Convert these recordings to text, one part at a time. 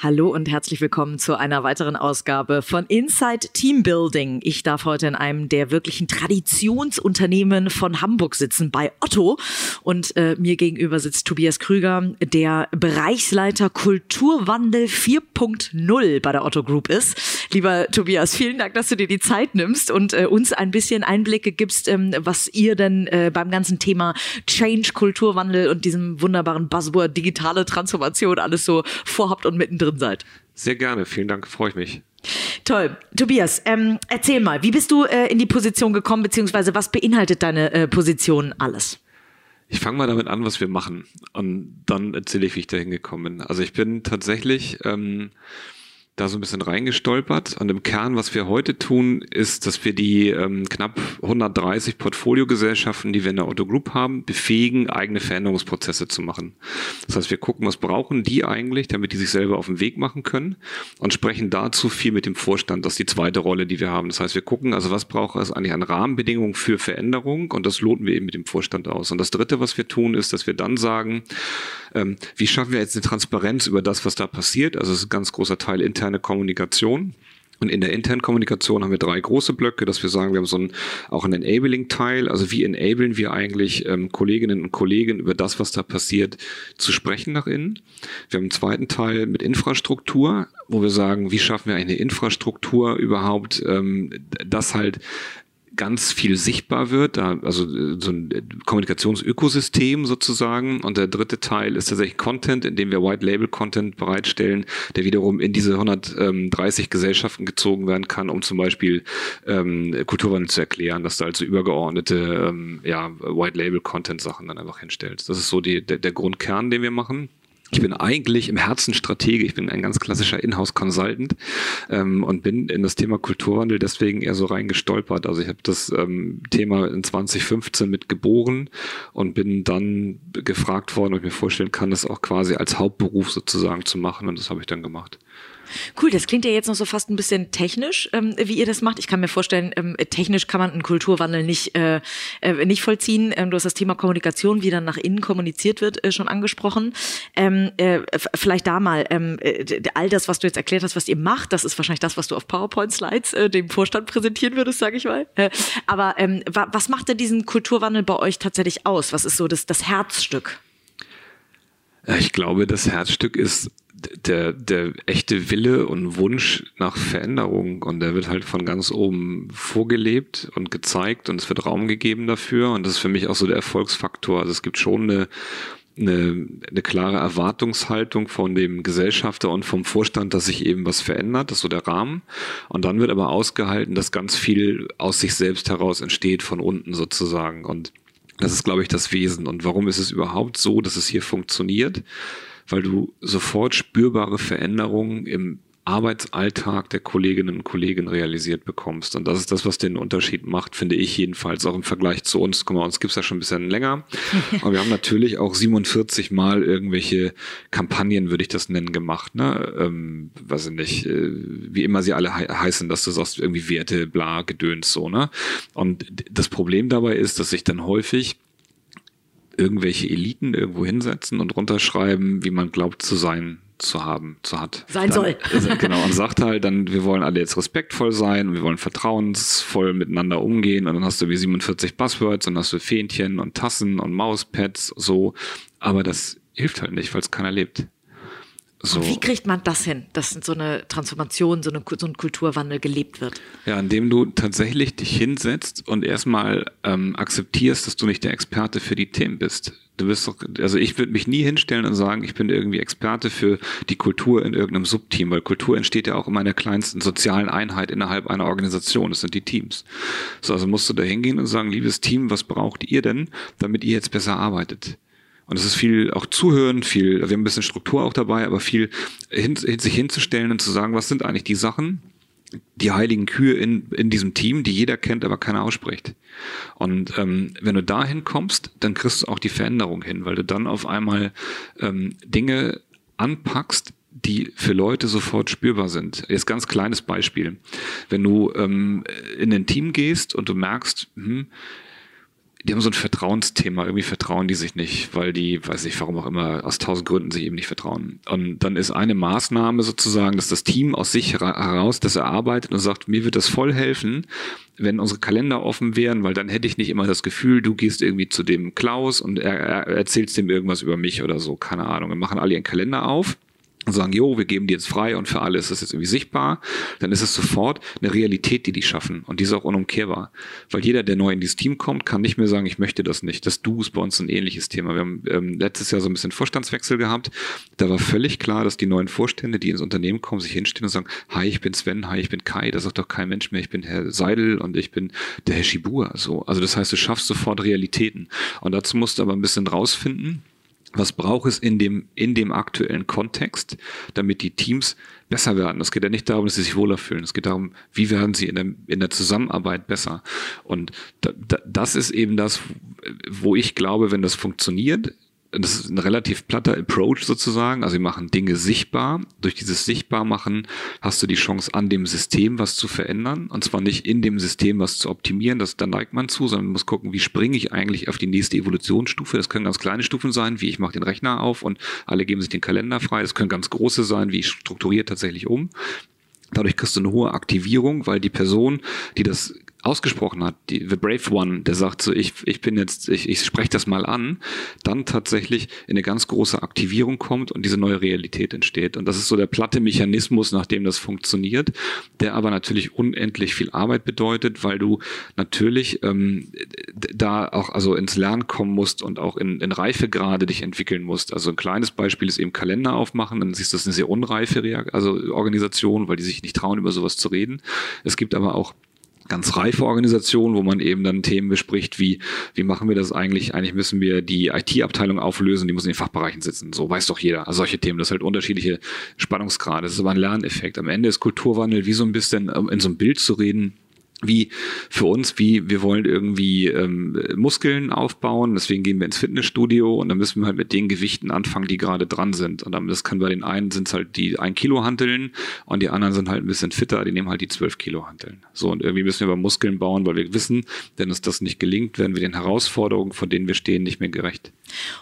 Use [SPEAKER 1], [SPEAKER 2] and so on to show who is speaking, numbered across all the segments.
[SPEAKER 1] Hallo und herzlich willkommen zu einer weiteren Ausgabe von Inside Team Building. Ich darf heute in einem der wirklichen Traditionsunternehmen von Hamburg sitzen, bei Otto. Und äh, mir gegenüber sitzt Tobias Krüger, der Bereichsleiter Kulturwandel 4.0 bei der Otto Group ist. Lieber Tobias, vielen Dank, dass du dir die Zeit nimmst und äh, uns ein bisschen Einblicke gibst, ähm, was ihr denn äh, beim ganzen Thema Change, Kulturwandel und diesem wunderbaren Buzzword digitale Transformation alles so vorhabt und mittendrin drin seid.
[SPEAKER 2] Sehr gerne, vielen Dank, freue ich mich.
[SPEAKER 1] Toll. Tobias, ähm, erzähl mal, wie bist du äh, in die Position gekommen, beziehungsweise was beinhaltet deine äh, Position alles?
[SPEAKER 2] Ich fange mal damit an, was wir machen und dann erzähle ich, wie ich da hingekommen bin. Also ich bin tatsächlich ähm, da so ein bisschen reingestolpert. Und im Kern, was wir heute tun, ist, dass wir die ähm, knapp 130 Portfoliogesellschaften, die wir in der Otto Group haben, befähigen, eigene Veränderungsprozesse zu machen. Das heißt, wir gucken, was brauchen die eigentlich, damit die sich selber auf den Weg machen können und sprechen dazu viel mit dem Vorstand. Das ist die zweite Rolle, die wir haben. Das heißt, wir gucken, also was braucht es eigentlich an Rahmenbedingungen für Veränderung und das loten wir eben mit dem Vorstand aus. Und das dritte, was wir tun, ist, dass wir dann sagen, ähm, wie schaffen wir jetzt eine Transparenz über das, was da passiert? Also es ist ein ganz großer Teil interne Kommunikation. Und in der internen Kommunikation haben wir drei große Blöcke, dass wir sagen, wir haben so ein, auch einen Enabling-Teil. Also wie enablen wir eigentlich ähm, Kolleginnen und Kollegen über das, was da passiert, zu sprechen nach innen. Wir haben einen zweiten Teil mit Infrastruktur, wo wir sagen, wie schaffen wir eine Infrastruktur überhaupt, ähm, das halt ganz viel sichtbar wird, also äh, so ein Kommunikationsökosystem sozusagen. Und der dritte Teil ist tatsächlich Content, in dem wir White Label Content bereitstellen, der wiederum in diese 130 Gesellschaften gezogen werden kann, um zum Beispiel ähm, Kulturwandel zu erklären, dass du also übergeordnete ähm, ja, White Label Content Sachen dann einfach hinstellst. Das ist so die, der, der Grundkern, den wir machen. Ich bin eigentlich im Herzen Stratege, ich bin ein ganz klassischer Inhouse-Consultant ähm, und bin in das Thema Kulturwandel deswegen eher so reingestolpert. Also ich habe das ähm, Thema in 2015 mit geboren und bin dann gefragt worden, ob ich mir vorstellen kann, das auch quasi als Hauptberuf sozusagen zu machen und das habe ich dann gemacht.
[SPEAKER 1] Cool, das klingt ja jetzt noch so fast ein bisschen technisch, ähm, wie ihr das macht. Ich kann mir vorstellen, ähm, technisch kann man einen Kulturwandel nicht, äh, äh, nicht vollziehen. Ähm, du hast das Thema Kommunikation, wie dann nach innen kommuniziert wird, äh, schon angesprochen. Ähm, äh, vielleicht da mal, ähm, äh, all das, was du jetzt erklärt hast, was ihr macht, das ist wahrscheinlich das, was du auf PowerPoint-Slides äh, dem Vorstand präsentieren würdest, sage ich mal. Aber ähm, wa was macht denn diesen Kulturwandel bei euch tatsächlich aus? Was ist so das, das Herzstück?
[SPEAKER 2] Ich glaube, das Herzstück ist der, der echte Wille und Wunsch nach Veränderung und der wird halt von ganz oben vorgelebt und gezeigt und es wird Raum gegeben dafür und das ist für mich auch so der Erfolgsfaktor. Also es gibt schon eine, eine, eine klare Erwartungshaltung von dem Gesellschafter und vom Vorstand, dass sich eben was verändert, das ist so der Rahmen. Und dann wird aber ausgehalten, dass ganz viel aus sich selbst heraus entsteht, von unten sozusagen. Und das ist, glaube ich, das Wesen. Und warum ist es überhaupt so, dass es hier funktioniert? Weil du sofort spürbare Veränderungen im Arbeitsalltag der Kolleginnen und Kollegen realisiert bekommst. Und das ist das, was den Unterschied macht, finde ich jedenfalls auch im Vergleich zu uns. Guck mal, uns gibt's ja schon ein bisschen länger. Aber wir haben natürlich auch 47 Mal irgendwelche Kampagnen, würde ich das nennen, gemacht. Ne? Ähm, weiß ich nicht, äh, wie immer sie alle he heißen, dass du sagst, irgendwie Werte, bla, Gedöns, so. Ne? Und das Problem dabei ist, dass sich dann häufig irgendwelche Eliten irgendwo hinsetzen und runterschreiben, wie man glaubt zu sein zu haben, zu hat.
[SPEAKER 1] Sein dann,
[SPEAKER 2] soll. genau, und sagt halt dann, wir wollen alle jetzt respektvoll sein und wir wollen vertrauensvoll miteinander umgehen und dann hast du wie 47 Buzzwords und hast du Fähnchen und Tassen und Mauspads, so. Aber das hilft halt nicht, weil es keiner lebt.
[SPEAKER 1] So. Wie kriegt man das hin, dass so eine Transformation, so, eine, so ein Kulturwandel gelebt wird?
[SPEAKER 2] Ja, indem du tatsächlich dich hinsetzt und erstmal ähm, akzeptierst, dass du nicht der Experte für die Themen bist. Du bist doch, also ich würde mich nie hinstellen und sagen, ich bin irgendwie Experte für die Kultur in irgendeinem Subteam, weil Kultur entsteht ja auch in meiner kleinsten sozialen Einheit innerhalb einer Organisation. Das sind die Teams. So, also musst du da hingehen und sagen, liebes Team, was braucht ihr denn, damit ihr jetzt besser arbeitet? Und es ist viel auch zuhören, viel, wir haben ein bisschen Struktur auch dabei, aber viel hin, sich hinzustellen und zu sagen, was sind eigentlich die Sachen, die heiligen Kühe in, in diesem Team, die jeder kennt, aber keiner ausspricht. Und ähm, wenn du dahin kommst, dann kriegst du auch die Veränderung hin, weil du dann auf einmal ähm, Dinge anpackst, die für Leute sofort spürbar sind. Jetzt ganz kleines Beispiel. Wenn du ähm, in ein Team gehst und du merkst, hm, die haben so ein Vertrauensthema, irgendwie vertrauen die sich nicht, weil die, weiß ich, warum auch immer, aus tausend Gründen sich eben nicht vertrauen. Und dann ist eine Maßnahme sozusagen, dass das Team aus sich heraus das erarbeitet und sagt, mir wird das voll helfen, wenn unsere Kalender offen wären, weil dann hätte ich nicht immer das Gefühl, du gehst irgendwie zu dem Klaus und er, er erzählst dem irgendwas über mich oder so, keine Ahnung. Wir machen alle ihren Kalender auf und sagen, jo, wir geben die jetzt frei und für alle ist das jetzt irgendwie sichtbar, dann ist es sofort eine Realität, die die schaffen. Und die ist auch unumkehrbar. Weil jeder, der neu in dieses Team kommt, kann nicht mehr sagen, ich möchte das nicht. Das Du ist bei uns ein ähnliches Thema. Wir haben ähm, letztes Jahr so ein bisschen Vorstandswechsel gehabt. Da war völlig klar, dass die neuen Vorstände, die ins Unternehmen kommen, sich hinstellen und sagen, hi, ich bin Sven, hi, ich bin Kai. Da sagt doch kein Mensch mehr, ich bin Herr Seidel und ich bin der Herr Shibur. So. Also das heißt, du schaffst sofort Realitäten. Und dazu musst du aber ein bisschen rausfinden, was braucht es in dem, in dem aktuellen Kontext, damit die Teams besser werden? Es geht ja nicht darum, dass sie sich wohler fühlen. Es geht darum, wie werden sie in der, in der Zusammenarbeit besser? Und da, da, das ist eben das, wo ich glaube, wenn das funktioniert, das ist ein relativ platter Approach sozusagen. Also wir machen Dinge sichtbar. Durch dieses Sichtbarmachen hast du die Chance, an dem System was zu verändern. Und zwar nicht in dem System was zu optimieren, das, da neigt man zu, sondern man muss gucken, wie springe ich eigentlich auf die nächste Evolutionsstufe. Das können ganz kleine Stufen sein, wie ich mache den Rechner auf und alle geben sich den Kalender frei. Das können ganz große sein, wie ich strukturiere tatsächlich um. Dadurch kriegst du eine hohe Aktivierung, weil die Person, die das ausgesprochen hat, die, The Brave One, der sagt so, ich, ich bin jetzt, ich, ich spreche das mal an, dann tatsächlich in eine ganz große Aktivierung kommt und diese neue Realität entsteht. Und das ist so der platte Mechanismus, nach dem das funktioniert, der aber natürlich unendlich viel Arbeit bedeutet, weil du natürlich ähm, da auch also ins Lernen kommen musst und auch in, in Reifegrade dich entwickeln musst. Also ein kleines Beispiel ist eben Kalender aufmachen, dann siehst du, das ist eine sehr unreife also Organisation, weil die sich nicht trauen, über sowas zu reden. Es gibt aber auch ganz reife Organisation, wo man eben dann Themen bespricht, wie, wie machen wir das eigentlich? Eigentlich müssen wir die IT-Abteilung auflösen, die muss in den Fachbereichen sitzen. So weiß doch jeder. Also solche Themen, das ist halt unterschiedliche Spannungsgrade. Das ist aber ein Lerneffekt. Am Ende ist Kulturwandel wie so ein bisschen in so einem Bild zu reden wie für uns, wie wir wollen irgendwie ähm, Muskeln aufbauen, deswegen gehen wir ins Fitnessstudio und dann müssen wir halt mit den Gewichten anfangen, die gerade dran sind. Und dann das kann bei den einen sind halt die ein Kilo Hanteln und die anderen sind halt ein bisschen fitter, die nehmen halt die zwölf Kilo Hanteln. So und irgendwie müssen wir aber Muskeln bauen, weil wir wissen, wenn uns das nicht gelingt, werden wir den Herausforderungen, vor denen wir stehen, nicht mehr gerecht.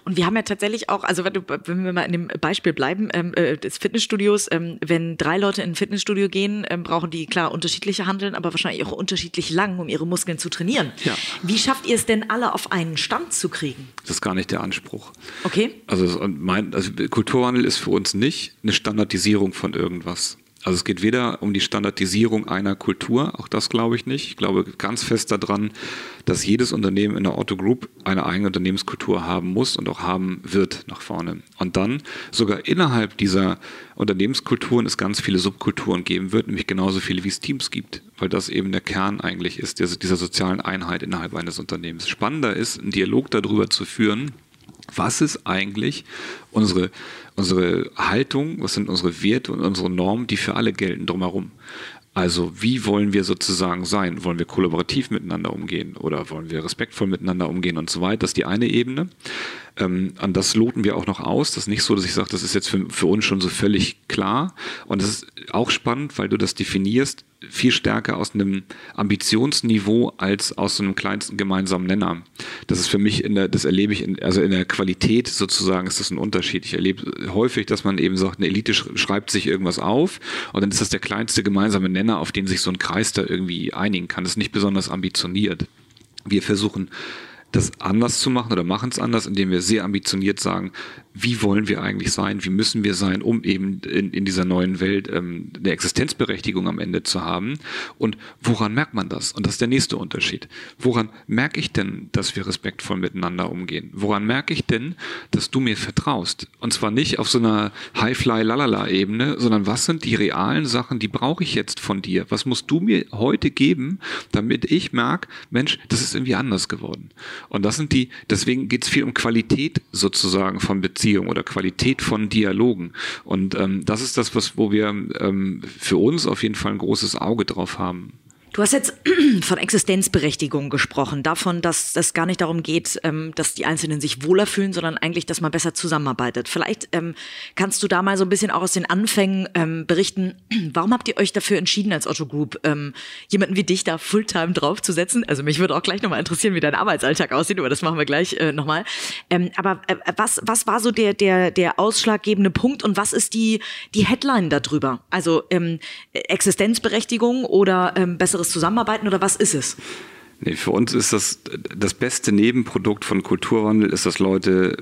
[SPEAKER 1] Und wir haben ja tatsächlich auch, also wenn wir mal in dem Beispiel bleiben, ähm, äh, des Fitnessstudios, ähm, wenn drei Leute in ein Fitnessstudio gehen, ähm, brauchen die klar unterschiedliche Handeln, aber wahrscheinlich auch unterschiedlich lang, um ihre Muskeln zu trainieren. Ja. Wie schafft ihr es denn alle auf einen Stand zu kriegen?
[SPEAKER 2] Das ist gar nicht der Anspruch.
[SPEAKER 1] Okay.
[SPEAKER 2] Also, mein, also Kulturwandel ist für uns nicht eine Standardisierung von irgendwas. Also es geht weder um die Standardisierung einer Kultur, auch das glaube ich nicht. Ich glaube ganz fest daran, dass jedes Unternehmen in der Otto Group eine eigene Unternehmenskultur haben muss und auch haben wird nach vorne. Und dann sogar innerhalb dieser Unternehmenskulturen es ganz viele Subkulturen geben wird, nämlich genauso viele wie es Teams gibt, weil das eben der Kern eigentlich ist dieser sozialen Einheit innerhalb eines Unternehmens. Spannender ist, einen Dialog darüber zu führen, was ist eigentlich unsere, unsere Haltung, was sind unsere Werte und unsere Normen, die für alle gelten drumherum. Also wie wollen wir sozusagen sein? Wollen wir kollaborativ miteinander umgehen oder wollen wir respektvoll miteinander umgehen und so weiter? Das ist die eine Ebene. Ähm, an das loten wir auch noch aus. Das ist nicht so, dass ich sage, das ist jetzt für, für uns schon so völlig klar. Und das ist auch spannend, weil du das definierst viel stärker aus einem Ambitionsniveau als aus einem kleinsten gemeinsamen Nenner. Das ist für mich in der, das erlebe ich in, also in der Qualität sozusagen ist das ein Unterschied. Ich erlebe häufig, dass man eben sagt, eine Elite schreibt sich irgendwas auf und dann ist das der kleinste gemeinsame Nenner, auf den sich so ein Kreis da irgendwie einigen kann. Das ist nicht besonders ambitioniert. Wir versuchen das anders zu machen oder machen es anders, indem wir sehr ambitioniert sagen, wie wollen wir eigentlich sein, wie müssen wir sein, um eben in, in dieser neuen Welt ähm, eine Existenzberechtigung am Ende zu haben. Und woran merkt man das? Und das ist der nächste Unterschied. Woran merke ich denn, dass wir respektvoll miteinander umgehen? Woran merke ich denn, dass du mir vertraust? Und zwar nicht auf so einer High-Fly-Lalala-Ebene, sondern was sind die realen Sachen, die brauche ich jetzt von dir? Was musst du mir heute geben, damit ich merke, Mensch, das ist irgendwie anders geworden? Und das sind die, deswegen geht es viel um Qualität sozusagen von Beziehungen oder Qualität von Dialogen. Und ähm, das ist das, was, wo wir ähm, für uns auf jeden Fall ein großes Auge drauf haben.
[SPEAKER 1] Du hast jetzt von Existenzberechtigung gesprochen, davon, dass es gar nicht darum geht, ähm, dass die Einzelnen sich wohler fühlen, sondern eigentlich, dass man besser zusammenarbeitet. Vielleicht ähm, kannst du da mal so ein bisschen auch aus den Anfängen ähm, berichten, warum habt ihr euch dafür entschieden als Otto Group, jemanden wie dich da Fulltime draufzusetzen? Also mich würde auch gleich nochmal interessieren, wie dein Arbeitsalltag aussieht, aber das machen wir gleich äh, nochmal. aber äh, was, was war so der, der, der ausschlaggebende Punkt und was ist die, die Headline darüber? Also Existenzberechtigung oder besseres besseres Zusammenarbeiten oder was ist es?
[SPEAKER 2] Nee, für uns ist das das beste Nebenprodukt von Kulturwandel ist, dass Leute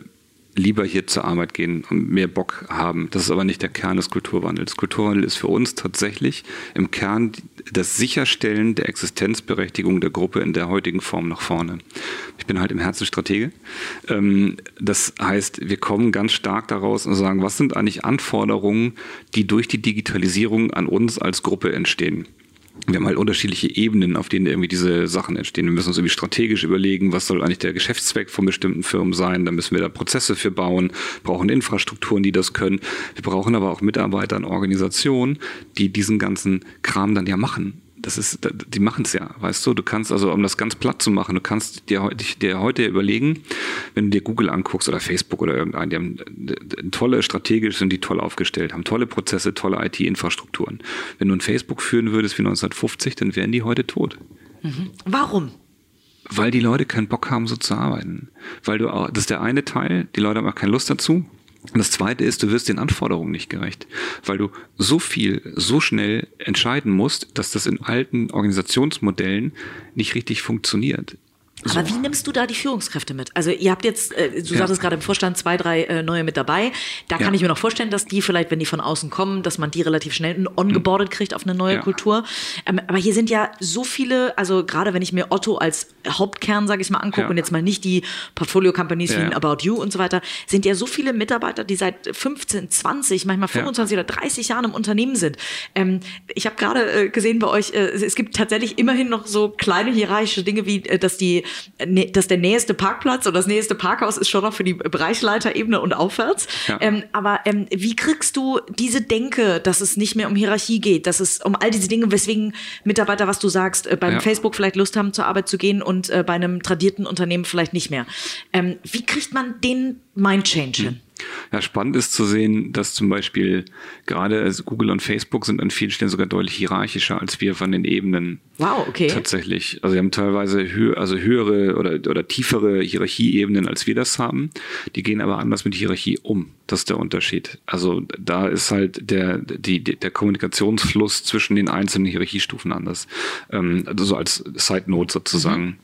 [SPEAKER 2] lieber hier zur Arbeit gehen und mehr Bock haben. Das ist aber nicht der Kern des Kulturwandels. Kulturwandel ist für uns tatsächlich im Kern das Sicherstellen der Existenzberechtigung der Gruppe in der heutigen Form nach vorne. Ich bin halt im Herzen Stratege. Ähm, das heißt, wir kommen ganz stark daraus und sagen, was sind eigentlich Anforderungen, die durch die Digitalisierung an uns als Gruppe entstehen? Wir haben halt unterschiedliche Ebenen, auf denen irgendwie diese Sachen entstehen. Wir müssen uns irgendwie strategisch überlegen, was soll eigentlich der Geschäftszweck von bestimmten Firmen sein. Da müssen wir da Prozesse für bauen, brauchen Infrastrukturen, die das können. Wir brauchen aber auch Mitarbeiter und Organisationen, die diesen ganzen Kram dann ja machen das ist, die machen es ja, weißt du. Du kannst also, um das ganz platt zu machen, du kannst dir, dir heute überlegen, wenn du dir Google anguckst oder Facebook oder irgendeinen, die haben tolle, strategisch sind die toll aufgestellt, haben tolle Prozesse, tolle IT-Infrastrukturen. Wenn du ein Facebook führen würdest wie 1950, dann wären die heute tot.
[SPEAKER 1] Mhm. Warum?
[SPEAKER 2] Weil die Leute keinen Bock haben, so zu arbeiten. Weil du auch, das ist der eine Teil, die Leute haben auch keine Lust dazu. Und das zweite ist, du wirst den Anforderungen nicht gerecht, weil du so viel, so schnell entscheiden musst, dass das in alten Organisationsmodellen nicht richtig funktioniert.
[SPEAKER 1] So. Aber wie nimmst du da die Führungskräfte mit? Also ihr habt jetzt, äh, du ja. sagtest gerade im Vorstand zwei, drei äh, neue mit dabei. Da ja. kann ich mir noch vorstellen, dass die vielleicht, wenn die von außen kommen, dass man die relativ schnell ongeboardet kriegt auf eine neue ja. Kultur. Ähm, aber hier sind ja so viele, also gerade wenn ich mir Otto als Hauptkern, sage ich mal, angucke und jetzt mal nicht die Portfolio-Companies wie About You und so weiter, sind ja so viele Mitarbeiter, die seit 15, 20, manchmal 25 oder 30 Jahren im Unternehmen sind. Ähm, ich habe gerade äh, gesehen bei euch, äh, es gibt tatsächlich immerhin noch so kleine hierarchische Dinge wie, äh, dass die dass der nächste Parkplatz oder das nächste Parkhaus ist schon noch für die Bereichsleiterebene und aufwärts. Ja. Ähm, aber ähm, wie kriegst du diese Denke, dass es nicht mehr um Hierarchie geht, dass es um all diese Dinge, weswegen Mitarbeiter, was du sagst, äh, beim ja. Facebook vielleicht Lust haben, zur Arbeit zu gehen und äh, bei einem tradierten Unternehmen vielleicht nicht mehr. Ähm, wie kriegt man den Mindchange hin?
[SPEAKER 2] Ja, spannend ist zu sehen, dass zum Beispiel gerade also Google und Facebook sind an vielen Stellen sogar deutlich hierarchischer als wir von den Ebenen.
[SPEAKER 1] Wow, okay.
[SPEAKER 2] Tatsächlich. Also sie haben teilweise hö also höhere oder, oder tiefere Hierarchieebenen, als wir das haben. Die gehen aber anders mit Hierarchie um. Das ist der Unterschied. Also da ist halt der, die, der Kommunikationsfluss zwischen den einzelnen Hierarchiestufen anders. Ähm, also so als Side Note sozusagen. Mhm.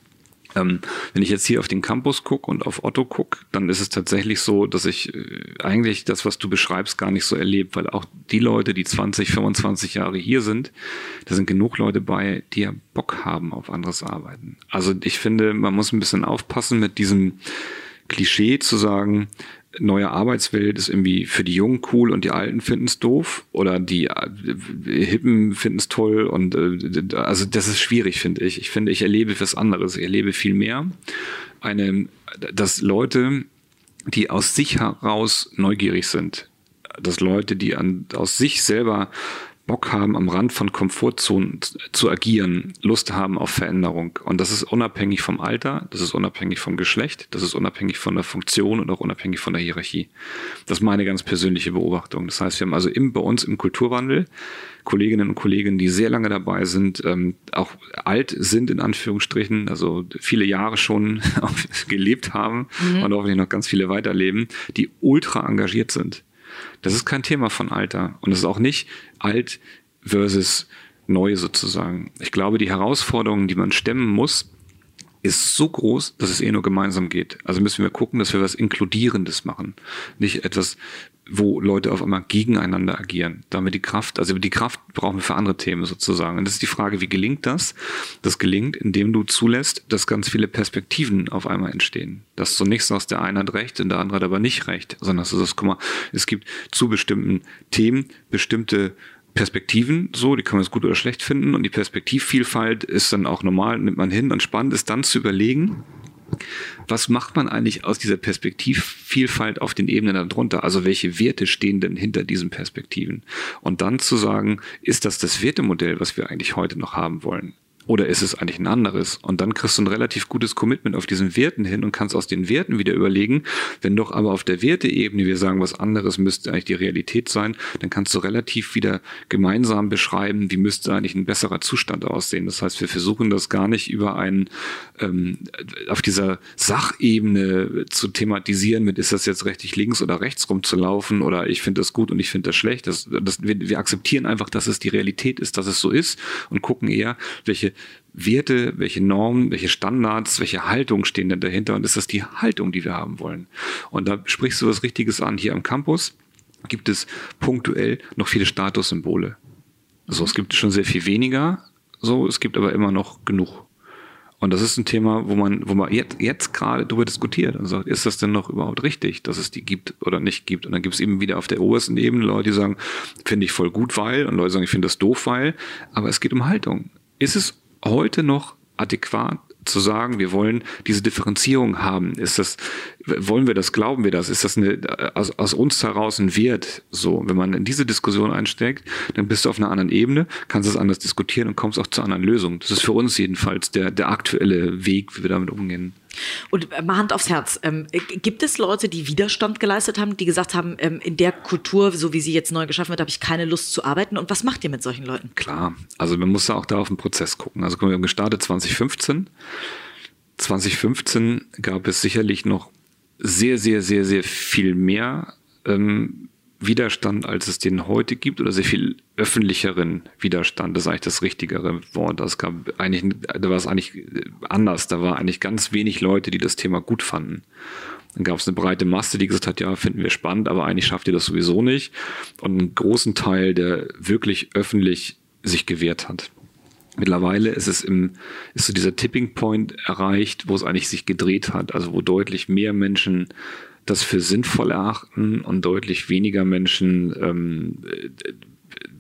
[SPEAKER 2] Ähm, wenn ich jetzt hier auf den Campus gucke und auf Otto gucke, dann ist es tatsächlich so, dass ich äh, eigentlich das, was du beschreibst, gar nicht so erlebe, weil auch die Leute, die 20, 25 Jahre hier sind, da sind genug Leute bei, die ja Bock haben auf anderes Arbeiten. Also ich finde, man muss ein bisschen aufpassen mit diesem Klischee zu sagen, neue Arbeitswelt ist irgendwie für die Jungen cool und die Alten finden es doof oder die äh, Hippen finden es toll und äh, also das ist schwierig, finde ich. Ich finde, ich erlebe was anderes. Ich erlebe viel mehr eine, dass Leute, die aus sich heraus neugierig sind, dass Leute, die an, aus sich selber Bock haben, am Rand von Komfortzonen zu agieren, Lust haben auf Veränderung. Und das ist unabhängig vom Alter, das ist unabhängig vom Geschlecht, das ist unabhängig von der Funktion und auch unabhängig von der Hierarchie. Das ist meine ganz persönliche Beobachtung. Das heißt, wir haben also im, bei uns im Kulturwandel Kolleginnen und Kollegen, die sehr lange dabei sind, ähm, auch alt sind in Anführungsstrichen, also viele Jahre schon gelebt haben mhm. und hoffentlich noch ganz viele weiterleben, die ultra engagiert sind das ist kein Thema von Alter. Und es ist auch nicht alt versus neu sozusagen. Ich glaube, die Herausforderungen, die man stemmen muss, ist so groß, dass es eh nur gemeinsam geht. Also müssen wir gucken, dass wir was Inkludierendes machen. Nicht etwas, wo Leute auf einmal gegeneinander agieren. Damit die Kraft, also die Kraft brauchen wir für andere Themen sozusagen. Und das ist die Frage, wie gelingt das? Das gelingt, indem du zulässt, dass ganz viele Perspektiven auf einmal entstehen. Dass du nicht sagst, der eine hat recht und der andere hat aber nicht recht, sondern dass du sagst, guck mal, es gibt zu bestimmten Themen bestimmte Perspektiven, so, die kann man jetzt gut oder schlecht finden und die Perspektivvielfalt ist dann auch normal, nimmt man hin und spannend ist dann zu überlegen, was macht man eigentlich aus dieser Perspektivvielfalt auf den Ebenen darunter? Also welche Werte stehen denn hinter diesen Perspektiven? Und dann zu sagen, ist das das Wertemodell, was wir eigentlich heute noch haben wollen? Oder ist es eigentlich ein anderes? Und dann kriegst du ein relativ gutes Commitment auf diesen Werten hin und kannst aus den Werten wieder überlegen, wenn doch aber auf der Werteebene wir sagen, was anderes müsste eigentlich die Realität sein, dann kannst du relativ wieder gemeinsam beschreiben, wie müsste eigentlich ein besserer Zustand aussehen. Das heißt, wir versuchen das gar nicht über einen ähm, auf dieser Sachebene zu thematisieren, mit ist das jetzt rechtlich links oder rechts rumzulaufen oder ich finde das gut und ich finde das schlecht. Das, das, wir, wir akzeptieren einfach, dass es die Realität ist, dass es so ist und gucken eher, welche Werte, welche Normen, welche Standards, welche Haltung stehen denn dahinter und ist das die Haltung, die wir haben wollen? Und da sprichst du was Richtiges an. Hier am Campus gibt es punktuell noch viele Statussymbole. So, es gibt schon sehr viel weniger, so, es gibt aber immer noch genug. Und das ist ein Thema, wo man, wo man jetzt, jetzt gerade darüber diskutiert und sagt, ist das denn noch überhaupt richtig, dass es die gibt oder nicht gibt? Und dann gibt es eben wieder auf der obersten Ebene Leute, die sagen, finde ich voll gut, weil, und Leute sagen, ich finde das doof, weil, aber es geht um Haltung. Ist es heute noch adäquat zu sagen, wir wollen diese Differenzierung haben? Ist das, wollen wir das, glauben wir das? Ist das eine, aus, aus uns heraus ein Wert? So, wenn man in diese Diskussion einsteckt, dann bist du auf einer anderen Ebene, kannst es anders diskutieren und kommst auch zu anderen Lösungen. Das ist für uns jedenfalls der, der aktuelle Weg, wie wir damit umgehen.
[SPEAKER 1] Und äh, mal Hand aufs Herz. Ähm, gibt es Leute, die Widerstand geleistet haben, die gesagt haben, ähm, in der Kultur, so wie sie jetzt neu geschaffen wird, habe ich keine Lust zu arbeiten? Und was macht ihr mit solchen Leuten?
[SPEAKER 2] Klar, also man muss da auch da auf den Prozess gucken. Also wir haben gestartet 2015. 2015 gab es sicherlich noch sehr, sehr, sehr, sehr viel mehr ähm, Widerstand, als es den heute gibt, oder sehr viel öffentlicheren Widerstand, das ist eigentlich das richtigere Wort. Das gab eigentlich, da war es eigentlich anders. Da war eigentlich ganz wenig Leute, die das Thema gut fanden. Dann gab es eine breite Masse, die gesagt hat, ja, finden wir spannend, aber eigentlich schafft ihr das sowieso nicht. Und einen großen Teil, der wirklich öffentlich sich gewehrt hat. Mittlerweile ist es im, ist so dieser Tipping Point erreicht, wo es eigentlich sich gedreht hat, also wo deutlich mehr Menschen das für sinnvoll erachten und deutlich weniger Menschen ähm, äh,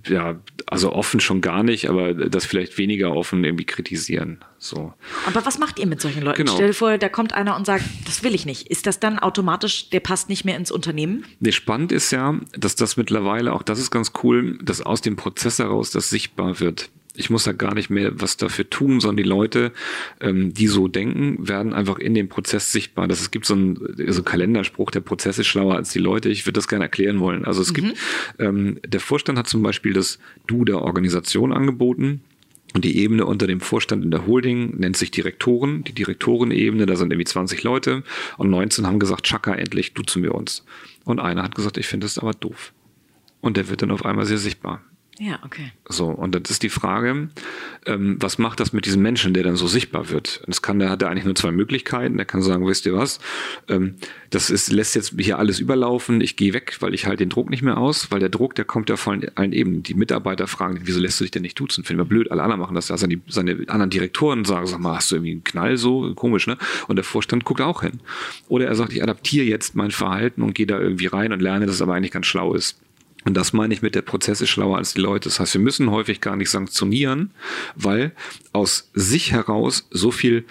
[SPEAKER 2] ja, also offen schon gar nicht, aber das vielleicht weniger offen irgendwie kritisieren. So.
[SPEAKER 1] Aber was macht ihr mit solchen Leuten?
[SPEAKER 2] Genau.
[SPEAKER 1] Stell dir vor, da kommt einer und sagt, das will ich nicht. Ist das dann automatisch, der passt nicht mehr ins Unternehmen?
[SPEAKER 2] Nee, spannend ist ja, dass das mittlerweile, auch das ist ganz cool, dass aus dem Prozess heraus das sichtbar wird ich muss da gar nicht mehr was dafür tun, sondern die Leute, ähm, die so denken, werden einfach in dem Prozess sichtbar. Das, es gibt so einen, so Kalenderspruch, der Prozess ist schlauer als die Leute. Ich würde das gerne erklären wollen. Also es mhm. gibt, ähm, der Vorstand hat zum Beispiel das Du der Organisation angeboten. Und die Ebene unter dem Vorstand in der Holding nennt sich Direktoren. Die Direktorenebene, da sind irgendwie 20 Leute und 19 haben gesagt, Chaka, endlich duzen wir uns. Und einer hat gesagt, ich finde das aber doof. Und der wird dann auf einmal sehr sichtbar.
[SPEAKER 1] Ja, okay.
[SPEAKER 2] So, und das ist die Frage, ähm, was macht das mit diesem Menschen, der dann so sichtbar wird? Das kann, der hat er eigentlich nur zwei Möglichkeiten. Der kann sagen, wisst ihr was, ähm, das ist, lässt jetzt hier alles überlaufen, ich gehe weg, weil ich halte den Druck nicht mehr aus, weil der Druck, der kommt ja von allen Ebenen. Die Mitarbeiter fragen, wieso lässt du dich denn nicht duzen? Finden wir blöd, alle anderen machen das. Also seine, seine anderen Direktoren sagen, sag mal, hast du irgendwie einen Knall so? Komisch, ne? Und der Vorstand guckt auch hin. Oder er sagt, ich adaptiere jetzt mein Verhalten und gehe da irgendwie rein und lerne, dass es aber eigentlich ganz schlau ist. Und das meine ich mit der Prozess ist schlauer als die Leute. Das heißt, wir müssen häufig gar nicht sanktionieren, weil aus sich heraus so viel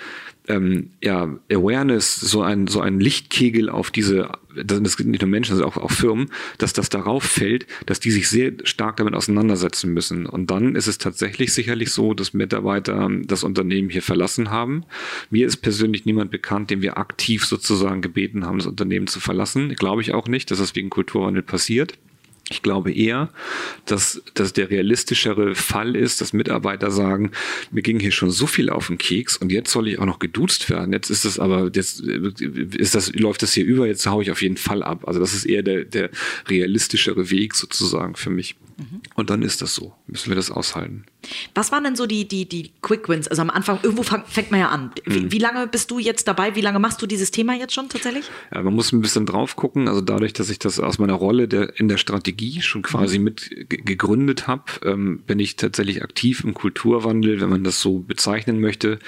[SPEAKER 2] ähm, ja, Awareness, so ein, so ein Lichtkegel auf diese, das sind nicht nur Menschen, sondern auch, auch Firmen, dass das darauf fällt, dass die sich sehr stark damit auseinandersetzen müssen. Und dann ist es tatsächlich sicherlich so, dass Mitarbeiter das Unternehmen hier verlassen haben. Mir ist persönlich niemand bekannt, den wir aktiv sozusagen gebeten haben, das Unternehmen zu verlassen. Glaube ich auch nicht, dass das wegen Kulturwandel passiert. Ich glaube eher, dass, dass der realistischere Fall ist, dass Mitarbeiter sagen, mir ging hier schon so viel auf den Keks und jetzt soll ich auch noch geduzt werden. Jetzt ist es aber, jetzt ist das, läuft das hier über, jetzt haue ich auf jeden Fall ab. Also das ist eher der, der realistischere Weg sozusagen für mich. Mhm. Und dann ist das so. Müssen wir das aushalten.
[SPEAKER 1] Was waren denn so die, die, die Quick Wins? Also am Anfang, irgendwo fängt man ja an. Wie, mhm. wie, lange bist du jetzt dabei? Wie lange machst du dieses Thema jetzt schon tatsächlich?
[SPEAKER 2] Ja, man muss ein bisschen drauf gucken. Also dadurch, dass ich das aus meiner Rolle der, in der Strategie schon quasi mhm. mit gegründet habe, ähm, bin ich tatsächlich aktiv im Kulturwandel, wenn man das so bezeichnen möchte,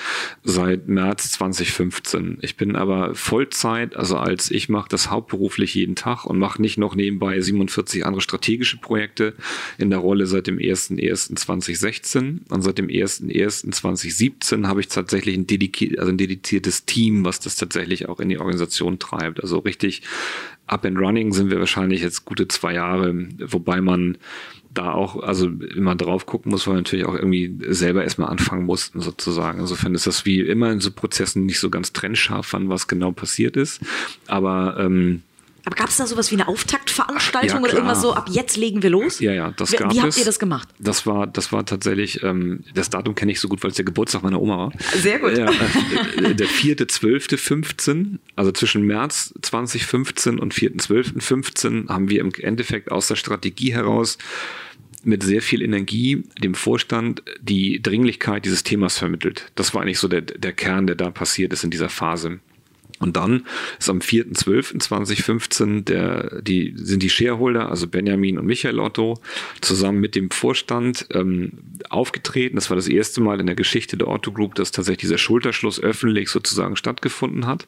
[SPEAKER 2] seit März 2015. Ich bin aber Vollzeit, also als ich mache das hauptberuflich jeden Tag und mache nicht noch nebenbei 47 andere strategische Projekte, in der Rolle seit dem 01.01.2016 und seit dem 01.01.2017 habe ich tatsächlich ein, also ein dediziertes Team, was das tatsächlich auch in die Organisation treibt. Also richtig up and running sind wir wahrscheinlich jetzt gute zwei Jahre, wobei man da auch, also immer drauf gucken muss, weil wir natürlich auch irgendwie selber erstmal anfangen mussten, sozusagen. Insofern ist das wie immer in so Prozessen nicht so ganz trennscharf, wann was genau passiert ist. Aber ähm,
[SPEAKER 1] aber gab es da sowas wie eine Auftaktveranstaltung ja, oder irgendwas so, ab jetzt legen wir los?
[SPEAKER 2] Ja, ja, das gab
[SPEAKER 1] Wie habt
[SPEAKER 2] es.
[SPEAKER 1] ihr das gemacht?
[SPEAKER 2] Das war, das war tatsächlich, ähm, das Datum kenne ich so gut, weil es der Geburtstag meiner Oma war.
[SPEAKER 1] Sehr gut. Ja,
[SPEAKER 2] äh, der 4.12.15, also zwischen März 2015 und 4.12.15 haben wir im Endeffekt aus der Strategie heraus mit sehr viel Energie dem Vorstand die Dringlichkeit dieses Themas vermittelt. Das war eigentlich so der, der Kern, der da passiert ist in dieser Phase. Und dann ist am 4.12.2015 der, die, sind die Shareholder, also Benjamin und Michael Otto, zusammen mit dem Vorstand ähm, aufgetreten. Das war das erste Mal in der Geschichte der Otto Group, dass tatsächlich dieser Schulterschluss öffentlich sozusagen stattgefunden hat.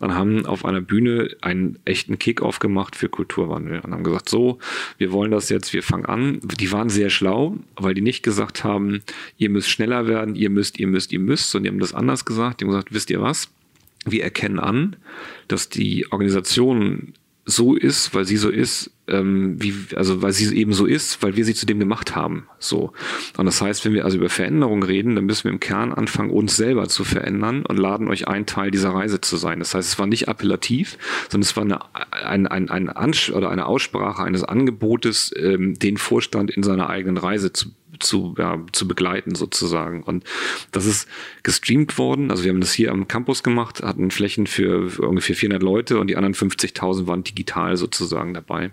[SPEAKER 2] Dann haben auf einer Bühne einen echten Kick-off gemacht für Kulturwandel und haben gesagt, so, wir wollen das jetzt, wir fangen an. Die waren sehr schlau, weil die nicht gesagt haben, ihr müsst schneller werden, ihr müsst, ihr müsst, ihr müsst, sondern die haben das anders gesagt. Die haben gesagt, wisst ihr was? Wir erkennen an, dass die Organisation so ist, weil sie so ist, ähm, wie, also weil sie eben so ist, weil wir sie zu dem gemacht haben. So. Und das heißt, wenn wir also über Veränderung reden, dann müssen wir im Kern anfangen, uns selber zu verändern und laden euch ein Teil dieser Reise zu sein. Das heißt, es war nicht appellativ, sondern es war eine, ein, ein, ein oder eine Aussprache eines Angebotes, ähm, den Vorstand in seiner eigenen Reise zu zu, ja, zu begleiten sozusagen. Und das ist gestreamt worden. Also wir haben das hier am Campus gemacht, hatten Flächen für, ungefähr 400 Leute und die anderen 50.000 waren digital sozusagen dabei.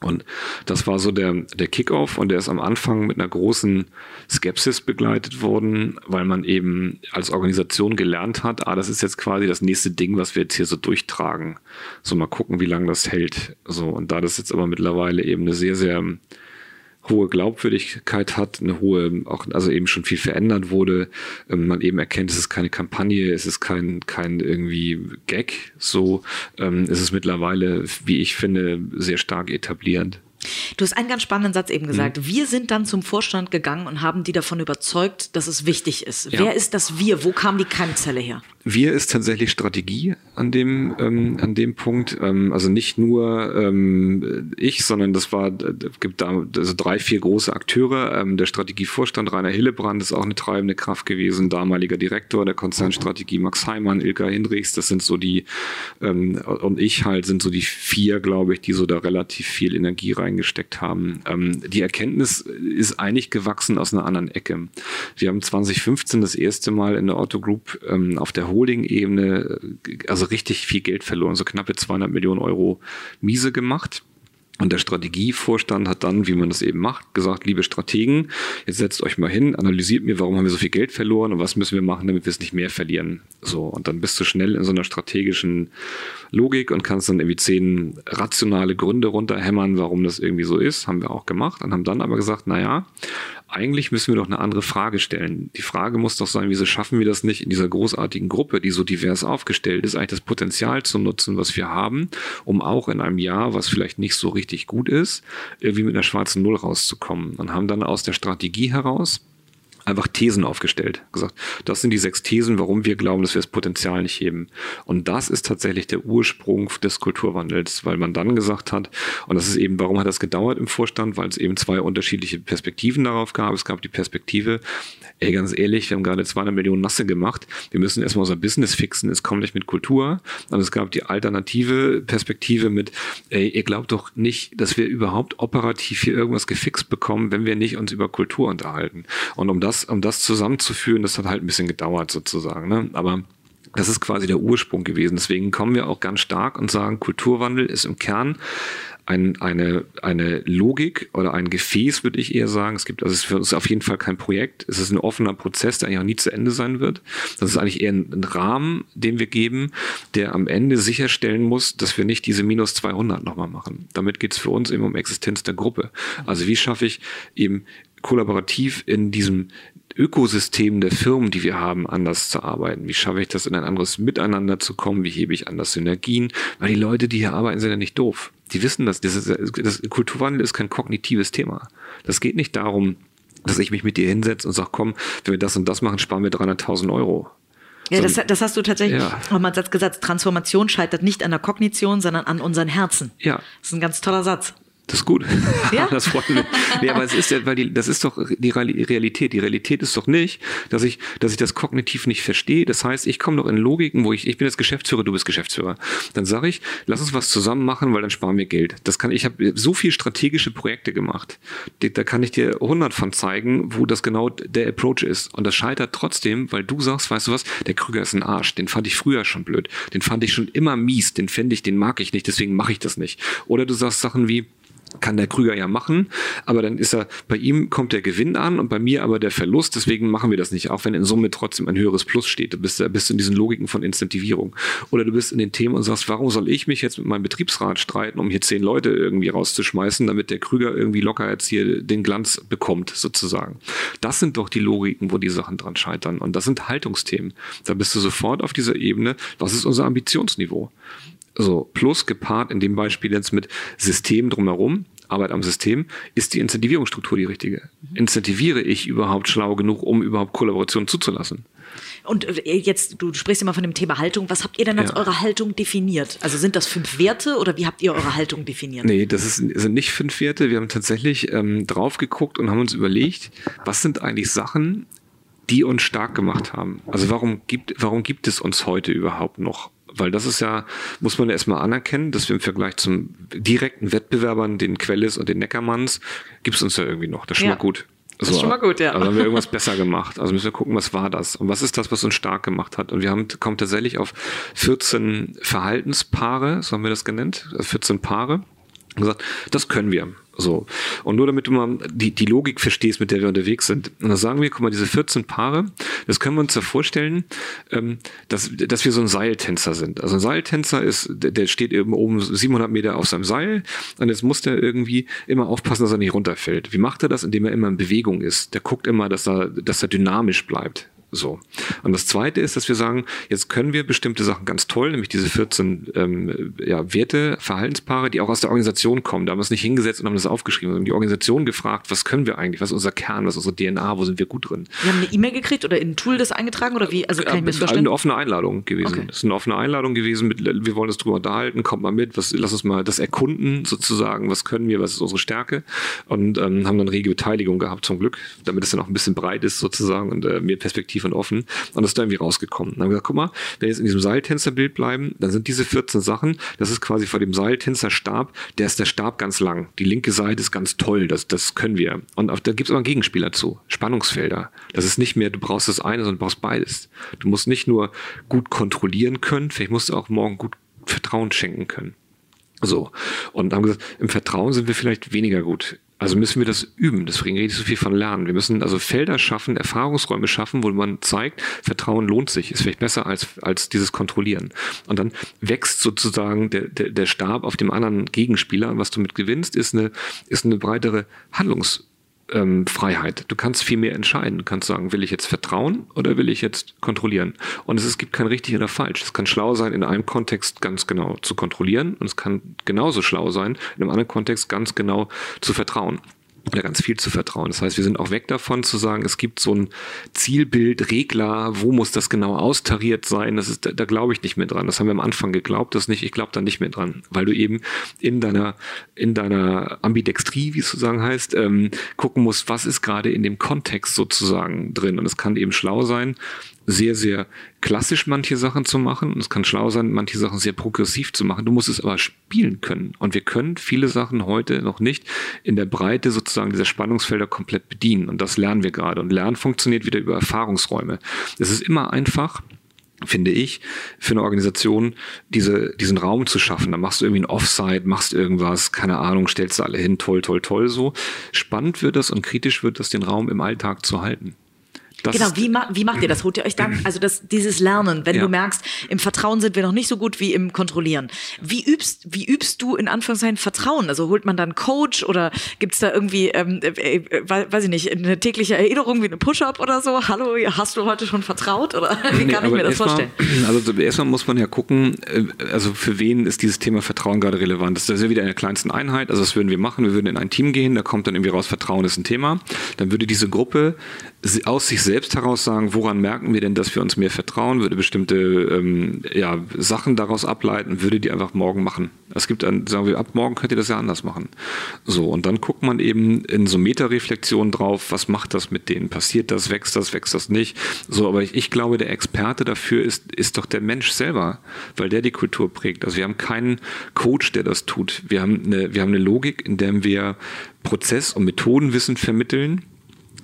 [SPEAKER 2] Und das war so der, der Kickoff und der ist am Anfang mit einer großen Skepsis begleitet worden, weil man eben als Organisation gelernt hat, ah, das ist jetzt quasi das nächste Ding, was wir jetzt hier so durchtragen. So mal gucken, wie lange das hält. So, und da das jetzt aber mittlerweile eben eine sehr, sehr hohe Glaubwürdigkeit hat, eine hohe, auch, also eben schon viel verändert wurde. Ähm, man eben erkennt, es ist keine Kampagne, es ist kein, kein irgendwie Gag, so, ähm, es ist mittlerweile, wie ich finde, sehr stark etablierend.
[SPEAKER 1] Du hast einen ganz spannenden Satz eben gesagt. Mhm. Wir sind dann zum Vorstand gegangen und haben die davon überzeugt, dass es wichtig ist. Ja. Wer ist das Wir? Wo kam die Keimzelle her?
[SPEAKER 2] Wir ist tatsächlich Strategie an dem, ähm, an dem Punkt. Ähm, also nicht nur ähm, ich, sondern das war, gibt da also drei, vier große Akteure. Ähm, der Strategievorstand Rainer Hillebrand ist auch eine treibende Kraft gewesen, damaliger Direktor der Konzernstrategie Max Heimann, Ilka Hinrichs, das sind so die, ähm, und ich halt sind so die vier, glaube ich, die so da relativ viel Energie reingesteckt haben. Ähm, die Erkenntnis ist eigentlich gewachsen aus einer anderen Ecke. Wir haben 2015 das erste Mal in der Otto Group ähm, auf der Holding-Ebene also richtig viel Geld verloren, so knappe 200 Millionen Euro miese gemacht. Und der Strategievorstand hat dann, wie man das eben macht, gesagt, liebe Strategen, jetzt setzt euch mal hin, analysiert mir, warum haben wir so viel Geld verloren und was müssen wir machen, damit wir es nicht mehr verlieren. So, und dann bist du schnell in so einer strategischen Logik und kannst dann irgendwie zehn rationale Gründe runterhämmern, warum das irgendwie so ist. Haben wir auch gemacht und haben dann aber gesagt, naja, eigentlich müssen wir doch eine andere Frage stellen. Die Frage muss doch sein, wieso schaffen wir das nicht in dieser großartigen Gruppe, die so divers aufgestellt ist, eigentlich das Potenzial zu nutzen, was wir haben, um auch in einem Jahr, was vielleicht nicht so richtig gut ist, irgendwie mit einer schwarzen Null rauszukommen. Und haben dann aus der Strategie heraus einfach Thesen aufgestellt. Gesagt, das sind die sechs Thesen, warum wir glauben, dass wir das Potenzial nicht heben. Und das ist tatsächlich der Ursprung des Kulturwandels, weil man dann gesagt hat, und das ist eben, warum hat das gedauert im Vorstand, weil es eben zwei unterschiedliche Perspektiven darauf gab. Es gab die Perspektive, ey, ganz ehrlich, wir haben gerade 200 Millionen Nasse gemacht, wir müssen erstmal unser Business fixen, es kommt nicht mit Kultur. Und es gab die alternative Perspektive mit, ey, ihr glaubt doch nicht, dass wir überhaupt operativ hier irgendwas gefixt bekommen, wenn wir nicht uns über Kultur unterhalten. Und um das das, um das zusammenzuführen, das hat halt ein bisschen gedauert sozusagen. Ne? Aber das ist quasi der Ursprung gewesen. Deswegen kommen wir auch ganz stark und sagen, Kulturwandel ist im Kern ein, eine, eine Logik oder ein Gefäß, würde ich eher sagen. Es gibt, also es ist für uns auf jeden Fall kein Projekt. Es ist ein offener Prozess, der eigentlich auch nie zu Ende sein wird. Das ist eigentlich eher ein, ein Rahmen, den wir geben, der am Ende sicherstellen muss, dass wir nicht diese minus 200 nochmal machen. Damit geht es für uns eben um Existenz der Gruppe. Also wie schaffe ich eben kollaborativ in diesem Ökosystem der Firmen, die wir haben, anders zu arbeiten? Wie schaffe ich das, in ein anderes Miteinander zu kommen? Wie hebe ich anders Synergien? Weil die Leute, die hier arbeiten, sind ja nicht doof. Die wissen das. Das, ist, das Kulturwandel ist kein kognitives Thema. Das geht nicht darum, dass ich mich mit dir hinsetze und sage, komm, wenn wir das und das machen, sparen wir 300.000 Euro.
[SPEAKER 1] Ja, das, das hast du tatsächlich ja. nochmal Satz gesagt. Transformation scheitert nicht an der Kognition, sondern an unseren Herzen. Ja. Das ist ein ganz toller Satz.
[SPEAKER 2] Das ist gut. Ja? das freut mich. Nee, aber es ist ja, weil die, das ist doch die Realität. Die Realität ist doch nicht, dass ich, dass ich das kognitiv nicht verstehe. Das heißt, ich komme doch in Logiken, wo ich, ich bin jetzt Geschäftsführer, du bist Geschäftsführer. Dann sage ich, lass uns was zusammen machen, weil dann sparen wir Geld. Das kann, ich habe so viel strategische Projekte gemacht. Da kann ich dir hundert von zeigen, wo das genau der Approach ist. Und das scheitert trotzdem, weil du sagst, weißt du was, der Krüger ist ein Arsch. Den fand ich früher schon blöd. Den fand ich schon immer mies. Den fände ich, den mag ich nicht. Deswegen mache ich das nicht. Oder du sagst Sachen wie, kann der Krüger ja machen, aber dann ist er, bei ihm kommt der Gewinn an und bei mir aber der Verlust, deswegen machen wir das nicht, auch wenn in Summe trotzdem ein höheres Plus steht. Du bist, bist in diesen Logiken von Incentivierung. Oder du bist in den Themen und sagst, warum soll ich mich jetzt mit meinem Betriebsrat streiten, um hier zehn Leute irgendwie rauszuschmeißen, damit der Krüger irgendwie locker jetzt hier den Glanz bekommt, sozusagen. Das sind doch die Logiken, wo die Sachen dran scheitern. Und das sind Haltungsthemen. Da bist du sofort auf dieser Ebene, was ist unser Ambitionsniveau? So, plus gepaart in dem Beispiel jetzt mit System drumherum, Arbeit am System, ist die Incentivierungsstruktur die richtige? Incentiviere ich überhaupt schlau genug, um überhaupt Kollaboration zuzulassen?
[SPEAKER 1] Und äh, jetzt, du sprichst immer von dem Thema Haltung. Was habt ihr denn als ja. eure Haltung definiert? Also sind das fünf Werte oder wie habt ihr eure Haltung definiert?
[SPEAKER 2] Nee, das ist, sind nicht fünf Werte. Wir haben tatsächlich ähm, drauf geguckt und haben uns überlegt, was sind eigentlich Sachen, die uns stark gemacht haben? Also warum gibt, warum gibt es uns heute überhaupt noch? Weil das ist ja, muss man erstmal anerkennen, dass wir im Vergleich zum direkten Wettbewerbern, den Quellis und den Neckermanns, gibt es uns ja irgendwie noch. Das ist schon ja. mal gut.
[SPEAKER 1] So, das ist schon mal gut, ja.
[SPEAKER 2] Also haben wir irgendwas besser gemacht. Also müssen wir gucken, was war das? Und was ist das, was uns stark gemacht hat? Und wir haben, kommen tatsächlich auf 14 Verhaltenspaare, so haben wir das genannt, 14 Paare. Und gesagt, das können wir. So. Und nur damit du mal die, die Logik verstehst, mit der wir unterwegs sind. Und dann sagen wir, guck mal, diese 14 Paare, das können wir uns ja vorstellen, ähm, dass, dass wir so ein Seiltänzer sind. Also ein Seiltänzer ist, der, der steht eben oben 700 Meter auf seinem Seil und jetzt muss der irgendwie immer aufpassen, dass er nicht runterfällt. Wie macht er das? Indem er immer in Bewegung ist. Der guckt immer, dass er, dass er dynamisch bleibt. So. Und das Zweite ist, dass wir sagen, jetzt können wir bestimmte Sachen ganz toll, nämlich diese 14 ähm, ja, Werte, Verhaltenspaare, die auch aus der Organisation kommen. Da haben wir uns nicht hingesetzt und haben das aufgeschrieben. Wir haben die Organisation gefragt, was können wir eigentlich, was ist unser Kern, was ist unsere DNA, wo sind wir gut drin.
[SPEAKER 1] Wir haben eine E-Mail gekriegt oder in ein Tool das eingetragen oder wie? Also kann ich mir das vorstellen?
[SPEAKER 2] Eine offene Einladung gewesen. Okay. Das ist eine offene Einladung gewesen. Mit, wir wollen uns drüber unterhalten, kommt mal mit, was, lass uns mal das erkunden sozusagen, was können wir, was ist unsere Stärke und ähm, haben dann rege Beteiligung gehabt zum Glück, damit es dann auch ein bisschen breit ist sozusagen und äh, mehr Perspektive tief und offen. Und das ist da irgendwie rausgekommen. Dann haben wir gesagt, guck mal, wenn wir jetzt in diesem Seiltänzerbild bleiben, dann sind diese 14 Sachen, das ist quasi vor dem Seiltänzerstab, der ist der Stab ganz lang. Die linke Seite ist ganz toll, das, das können wir. Und auf, da gibt es aber einen Gegenspieler zu. Spannungsfelder. Das ist nicht mehr, du brauchst das eine, sondern du brauchst beides. Du musst nicht nur gut kontrollieren können, vielleicht musst du auch morgen gut Vertrauen schenken können. So. Und haben gesagt, im Vertrauen sind wir vielleicht weniger gut. Also müssen wir das üben. Deswegen rede ich so viel von Lernen. Wir müssen also Felder schaffen, Erfahrungsräume schaffen, wo man zeigt, Vertrauen lohnt sich, ist vielleicht besser als, als dieses Kontrollieren. Und dann wächst sozusagen der, der, der Stab auf dem anderen Gegenspieler. Und was du mit gewinnst, ist eine, ist eine breitere Handlungs- ähm, Freiheit. Du kannst viel mehr entscheiden. Du kannst sagen, will ich jetzt vertrauen oder will ich jetzt kontrollieren? Und es, es gibt kein richtig oder falsch. Es kann schlau sein, in einem Kontext ganz genau zu kontrollieren und es kann genauso schlau sein, in einem anderen Kontext ganz genau zu vertrauen oder ganz viel zu vertrauen. Das heißt, wir sind auch weg davon zu sagen, es gibt so ein Zielbild, Regler, wo muss das genau austariert sein? Das ist, da, da glaube ich nicht mehr dran. Das haben wir am Anfang geglaubt, das nicht. Ich glaube da nicht mehr dran, weil du eben in deiner in deiner Ambidextrie, wie es sozusagen heißt, ähm, gucken musst, was ist gerade in dem Kontext sozusagen drin. Und es kann eben schlau sein, sehr, sehr klassisch manche Sachen zu machen und es kann schlau sein, manche Sachen sehr progressiv zu machen. Du musst es aber spielen können. Und wir können viele Sachen heute noch nicht in der Breite sozusagen dieser Spannungsfelder komplett bedienen. Und das lernen wir gerade. Und Lernen funktioniert wieder über Erfahrungsräume. Es ist immer einfach, finde ich, für eine Organisation diese, diesen Raum zu schaffen. Da machst du irgendwie ein Offside, machst irgendwas, keine Ahnung, stellst du alle hin, toll, toll, toll so. Spannend wird das und kritisch wird das, den Raum im Alltag zu halten
[SPEAKER 1] Das genau, wie, ma wie macht ihr das? Holt ihr euch dann, also das, dieses Lernen, wenn ja. du merkst, im Vertrauen sind wir noch nicht so gut wie im Kontrollieren. Wie übst, wie übst du in Anführungszeichen Vertrauen? Also holt man dann Coach oder gibt's da irgendwie, ähm, äh, äh weiß ich nicht, eine tägliche Erinnerung wie eine Push-Up oder so? Hallo, hast du heute schon vertraut? Oder wie nee, kann ich mir das vorstellen?
[SPEAKER 2] Mal, also erstmal muss man ja gucken, äh, also für wen ist dieses Thema Vertrauen gerade relevant? Das ist ja wieder in der kleinsten Einheit, also was würden wir machen? Wir würden in ein Team gehen, da kommt dann irgendwie raus, Vertrauen ist ein Thema. Dann würde diese Gruppe aus sich selbst heraus sagen, woran merken wir denn, dass wir uns mehr vertrauen, würde bestimmte ähm, ja, Sachen daraus ableiten, würde die einfach morgen machen. Es gibt dann, sagen wir, ab morgen könnt ihr das ja anders machen. So, und dann guckt man eben in so Metareflexionen drauf, was macht das mit denen? Passiert das, wächst das, wächst das nicht? So, aber ich, ich glaube, der Experte dafür ist, ist doch der Mensch selber, weil der die Kultur prägt. Also wir haben keinen Coach, der das tut. Wir haben eine, wir haben eine Logik, in der wir Prozess- und Methodenwissen vermitteln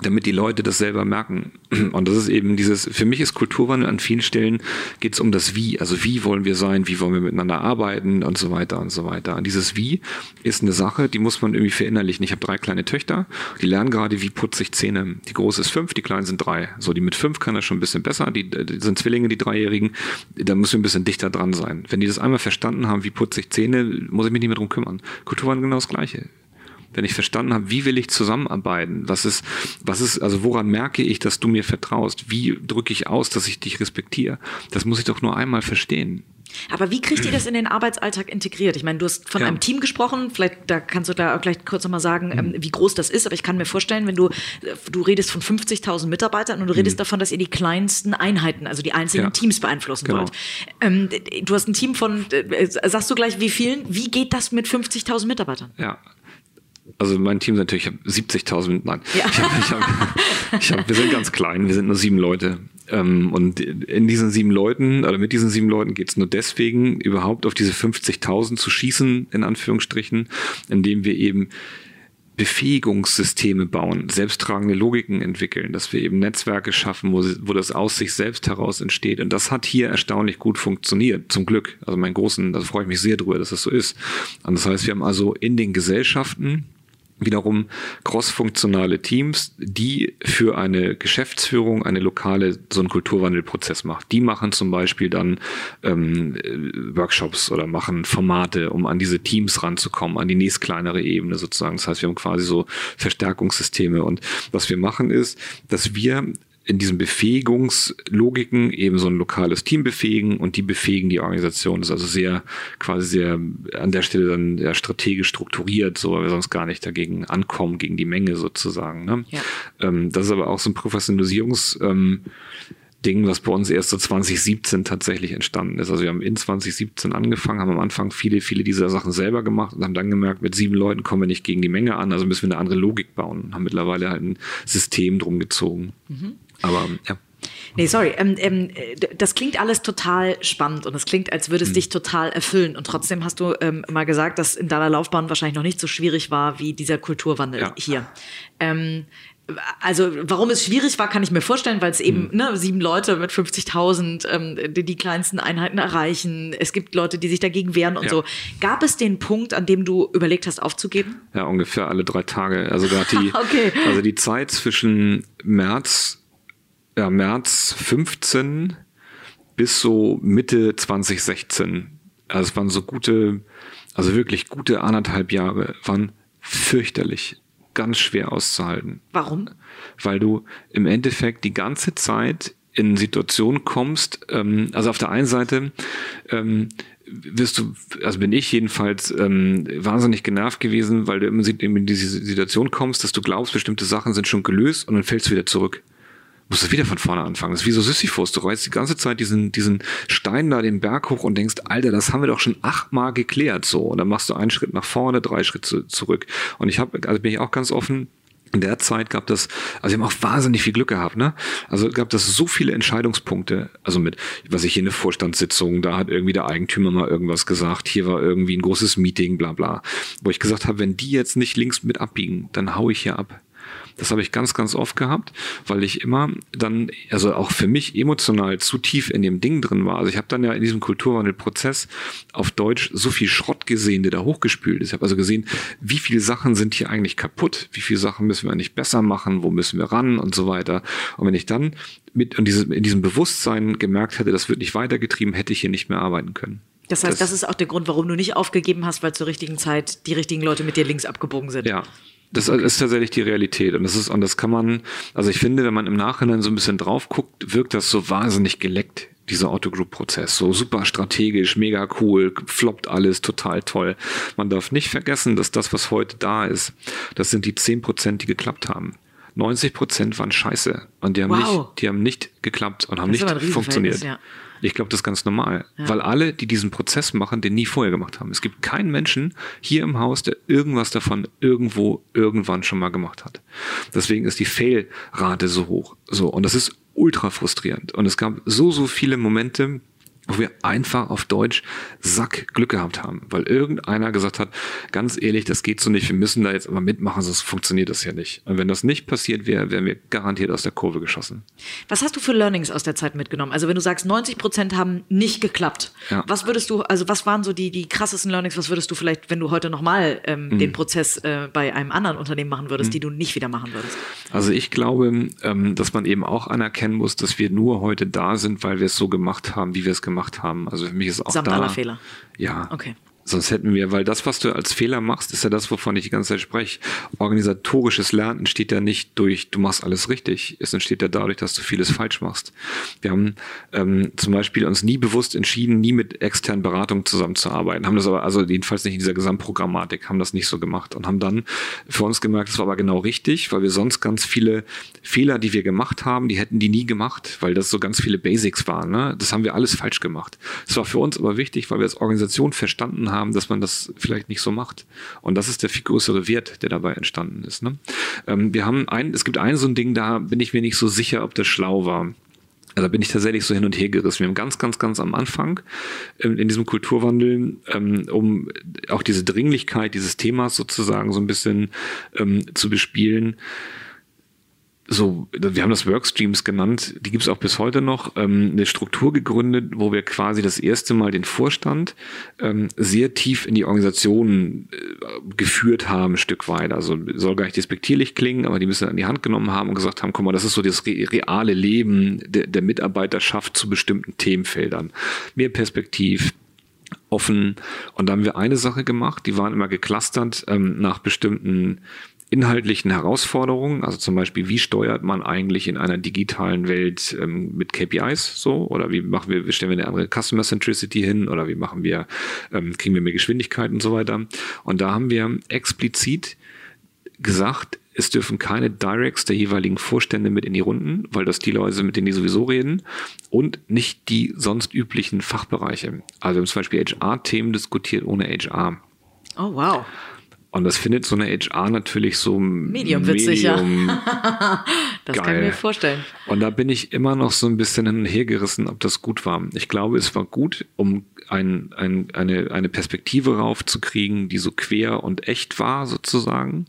[SPEAKER 2] damit die Leute das selber merken. Und das ist eben dieses, für mich ist Kulturwandel an vielen Stellen geht es um das Wie. Also wie wollen wir sein, wie wollen wir miteinander arbeiten und so weiter und so weiter. Und dieses Wie ist eine Sache, die muss man irgendwie verinnerlichen. Ich habe drei kleine Töchter, die lernen gerade, wie putze ich Zähne. Die große ist fünf, die kleinen sind drei. So, die mit fünf kann das schon ein bisschen besser. Die, die sind Zwillinge, die Dreijährigen. Da müssen wir ein bisschen dichter dran sein. Wenn die das einmal verstanden haben, wie putze ich Zähne, muss ich mich nicht mehr drum kümmern. Kulturwandel genau das Gleiche wenn ich verstanden habe, wie will ich zusammenarbeiten, was ist, was ist, also woran merke ich, dass du mir vertraust, wie drücke ich aus, dass ich dich respektiere, das muss ich doch nur einmal verstehen.
[SPEAKER 1] Aber wie kriegt ihr das in den Arbeitsalltag integriert? Ich meine, du hast von ja. einem Team gesprochen, vielleicht da kannst du da gleich kurz nochmal sagen, mhm. ähm, wie groß das ist, aber ich kann mir vorstellen, wenn du, du redest von 50.000 Mitarbeitern und du redest mhm. davon, dass ihr die kleinsten Einheiten, also die einzelnen ja. Teams beeinflussen genau. wollt. Ähm, du hast ein Team von, äh, sagst du gleich wie vielen? Wie geht das mit 50.000 Mitarbeitern?
[SPEAKER 2] Ja, also mein Team natürlich, ich habe 70.000, nein. Ja. Ich hab, ich hab, ich hab, wir sind ganz klein, wir sind nur sieben Leute. Ähm, und in diesen sieben Leuten, oder mit diesen sieben Leuten geht es nur deswegen, überhaupt auf diese 50.000 zu schießen, in Anführungsstrichen, indem wir eben Befähigungssysteme bauen, selbsttragende Logiken entwickeln, dass wir eben Netzwerke schaffen, wo, wo das aus sich selbst heraus entsteht. Und das hat hier erstaunlich gut funktioniert, zum Glück. Also mein großen, da freue ich mich sehr drüber, dass das so ist. Und das heißt, wir haben also in den Gesellschaften wiederum crossfunktionale Teams, die für eine Geschäftsführung eine lokale so einen Kulturwandelprozess macht. Die machen zum Beispiel dann ähm, Workshops oder machen Formate, um an diese Teams ranzukommen, an die nächst kleinere Ebene sozusagen. Das heißt, wir haben quasi so Verstärkungssysteme und was wir machen ist, dass wir in diesen Befähigungslogiken eben so ein lokales Team befähigen und die befähigen die Organisation. Das ist also sehr, quasi sehr an der Stelle dann sehr strategisch strukturiert, so weil wir sonst gar nicht dagegen ankommen, gegen die Menge sozusagen. Ne? Ja. Ähm, das ist aber auch so ein Professionalisierungs- ähm, Ding, was bei uns erst so 2017 tatsächlich entstanden ist. Also wir haben in 2017 angefangen, haben am Anfang viele, viele dieser Sachen selber gemacht und haben dann gemerkt, mit sieben Leuten kommen wir nicht gegen die Menge an, also müssen wir eine andere Logik bauen und haben mittlerweile halt ein System drum gezogen. Mhm. Aber ja.
[SPEAKER 1] Nee, sorry. Ähm, ähm, das klingt alles total spannend und es klingt, als würde es mhm. dich total erfüllen. Und trotzdem hast du ähm, mal gesagt, dass in deiner Laufbahn wahrscheinlich noch nicht so schwierig war wie dieser Kulturwandel ja. hier. Ähm, also warum es schwierig war, kann ich mir vorstellen, weil es eben mhm. ne, sieben Leute mit 50.000 ähm, die, die kleinsten Einheiten erreichen. Es gibt Leute, die sich dagegen wehren und ja. so. Gab es den Punkt, an dem du überlegt hast, aufzugeben?
[SPEAKER 2] Ja, ungefähr alle drei Tage. Also gerade die, okay. also die Zeit zwischen März ja, März 15 bis so Mitte 2016. Also es waren so gute, also wirklich gute anderthalb Jahre, waren fürchterlich, ganz schwer auszuhalten.
[SPEAKER 1] Warum?
[SPEAKER 2] Weil du im Endeffekt die ganze Zeit in Situationen kommst, ähm, also auf der einen Seite ähm, wirst du, also bin ich jedenfalls ähm, wahnsinnig genervt gewesen, weil du immer in diese Situation kommst, dass du glaubst, bestimmte Sachen sind schon gelöst und dann fällst du wieder zurück musst du wieder von vorne anfangen. Das ist wie so Sisyphus. Du reißt die ganze Zeit diesen, diesen Stein da den Berg hoch und denkst, Alter, das haben wir doch schon achtmal geklärt. So. Und dann machst du einen Schritt nach vorne, drei Schritte zurück. Und ich habe, also bin ich auch ganz offen, in der Zeit gab das, also wir haben auch wahnsinnig viel Glück gehabt, ne? Also gab das so viele Entscheidungspunkte, also mit, was ich hier eine Vorstandssitzung, da hat irgendwie der Eigentümer mal irgendwas gesagt, hier war irgendwie ein großes Meeting, bla bla, wo ich gesagt habe, wenn die jetzt nicht links mit abbiegen, dann hau ich hier ab. Das habe ich ganz, ganz oft gehabt, weil ich immer dann, also auch für mich emotional zu tief in dem Ding drin war. Also ich habe dann ja in diesem Kulturwandelprozess auf Deutsch so viel Schrott gesehen, der da hochgespült ist. Ich habe also gesehen, wie viele Sachen sind hier eigentlich kaputt, wie viele Sachen müssen wir eigentlich besser machen, wo müssen wir ran und so weiter. Und wenn ich dann mit in diesem, in diesem Bewusstsein gemerkt hätte, das wird nicht weitergetrieben, hätte ich hier nicht mehr arbeiten können.
[SPEAKER 1] Das heißt, das, das ist auch der Grund, warum du nicht aufgegeben hast, weil zur richtigen Zeit die richtigen Leute mit dir links abgebogen sind.
[SPEAKER 2] Ja, das ist tatsächlich die Realität. Und das ist, und das kann man, also ich finde, wenn man im Nachhinein so ein bisschen drauf guckt, wirkt das so wahnsinnig geleckt, dieser Autogroup-Prozess. So super strategisch, mega cool, floppt alles, total toll. Man darf nicht vergessen, dass das, was heute da ist, das sind die zehn Prozent, die geklappt haben. 90 Prozent waren scheiße und die haben, wow. nicht, die haben nicht geklappt und haben das nicht funktioniert. Ja. Ich glaube, das ist ganz normal, ja. weil alle, die diesen Prozess machen, den nie vorher gemacht haben. Es gibt keinen Menschen hier im Haus, der irgendwas davon irgendwo irgendwann schon mal gemacht hat. Deswegen ist die Fail-Rate so hoch. So und das ist ultra frustrierend. Und es gab so so viele Momente, wo wir einfach auf Deutsch Sack Glück gehabt haben, weil irgendeiner gesagt hat, ganz ehrlich, das geht so nicht, wir müssen da jetzt aber mitmachen, sonst funktioniert das ja nicht. Und wenn das nicht passiert wäre, wären wir garantiert aus der Kurve geschossen.
[SPEAKER 1] Was hast du für Learnings aus der Zeit mitgenommen? Also wenn du sagst, 90 Prozent haben nicht geklappt, ja. was würdest du, also was waren so die, die krassesten Learnings, was würdest du vielleicht, wenn du heute nochmal ähm, mhm. den Prozess äh, bei einem anderen Unternehmen machen würdest, mhm. die du nicht wieder machen würdest?
[SPEAKER 2] Also ich glaube, ähm, dass man eben auch anerkennen muss, dass wir nur heute da sind, weil wir es so gemacht haben, wie wir es gemacht haben gemacht haben. Also für mich ist auch
[SPEAKER 1] Samt
[SPEAKER 2] da.
[SPEAKER 1] aller Fehler.
[SPEAKER 2] Ja. Okay. Sonst hätten wir, weil das, was du als Fehler machst, ist ja das, wovon ich die ganze Zeit spreche. Organisatorisches Lernen entsteht ja nicht durch, du machst alles richtig. Es entsteht ja dadurch, dass du vieles falsch machst. Wir haben ähm, zum Beispiel uns nie bewusst entschieden, nie mit externen Beratungen zusammenzuarbeiten. Haben das aber, also jedenfalls nicht in dieser Gesamtprogrammatik, haben das nicht so gemacht und haben dann für uns gemerkt, das war aber genau richtig, weil wir sonst ganz viele Fehler, die wir gemacht haben, die hätten die nie gemacht, weil das so ganz viele Basics waren. Ne? Das haben wir alles falsch gemacht. Es war für uns aber wichtig, weil wir als Organisation verstanden haben, haben, dass man das vielleicht nicht so macht. Und das ist der viel größere Wert, der dabei entstanden ist. Ne? Ähm, wir haben ein, es gibt ein so ein Ding, da bin ich mir nicht so sicher, ob das schlau war. Also da bin ich tatsächlich so hin und her gerissen. Wir haben ganz, ganz, ganz am Anfang ähm, in diesem Kulturwandel, ähm, um auch diese Dringlichkeit dieses Themas sozusagen so ein bisschen ähm, zu bespielen, so, wir haben das Workstreams genannt, die gibt es auch bis heute noch, ähm, eine Struktur gegründet, wo wir quasi das erste Mal den Vorstand ähm, sehr tief in die Organisation äh, geführt haben, ein Stück weit. Also soll gar nicht despektierlich klingen, aber die müssen an die Hand genommen haben und gesagt haben, guck mal, das ist so das re reale Leben der, der Mitarbeiterschaft zu bestimmten Themenfeldern. Mehr Perspektiv, offen. Und da haben wir eine Sache gemacht, die waren immer geclustert ähm, nach bestimmten inhaltlichen Herausforderungen, also zum Beispiel, wie steuert man eigentlich in einer digitalen Welt ähm, mit KPIs so oder wie machen wir, wie stellen wir eine andere Customer Centricity hin oder wie machen wir, ähm, kriegen wir mehr Geschwindigkeit und so weiter. Und da haben wir explizit gesagt, es dürfen keine Directs der jeweiligen Vorstände mit in die Runden, weil das die Leute sind, mit denen die sowieso reden und nicht die sonst üblichen Fachbereiche. Also wir haben zum Beispiel HR-Themen diskutiert ohne HR.
[SPEAKER 1] Oh, wow.
[SPEAKER 2] Und das findet so eine HR natürlich so
[SPEAKER 1] medium witzig, medium ja. das geil. kann ich mir vorstellen.
[SPEAKER 2] Und da bin ich immer noch so ein bisschen hin und her gerissen, ob das gut war. Ich glaube, es war gut, um ein, ein, eine, eine Perspektive raufzukriegen, die so quer und echt war, sozusagen.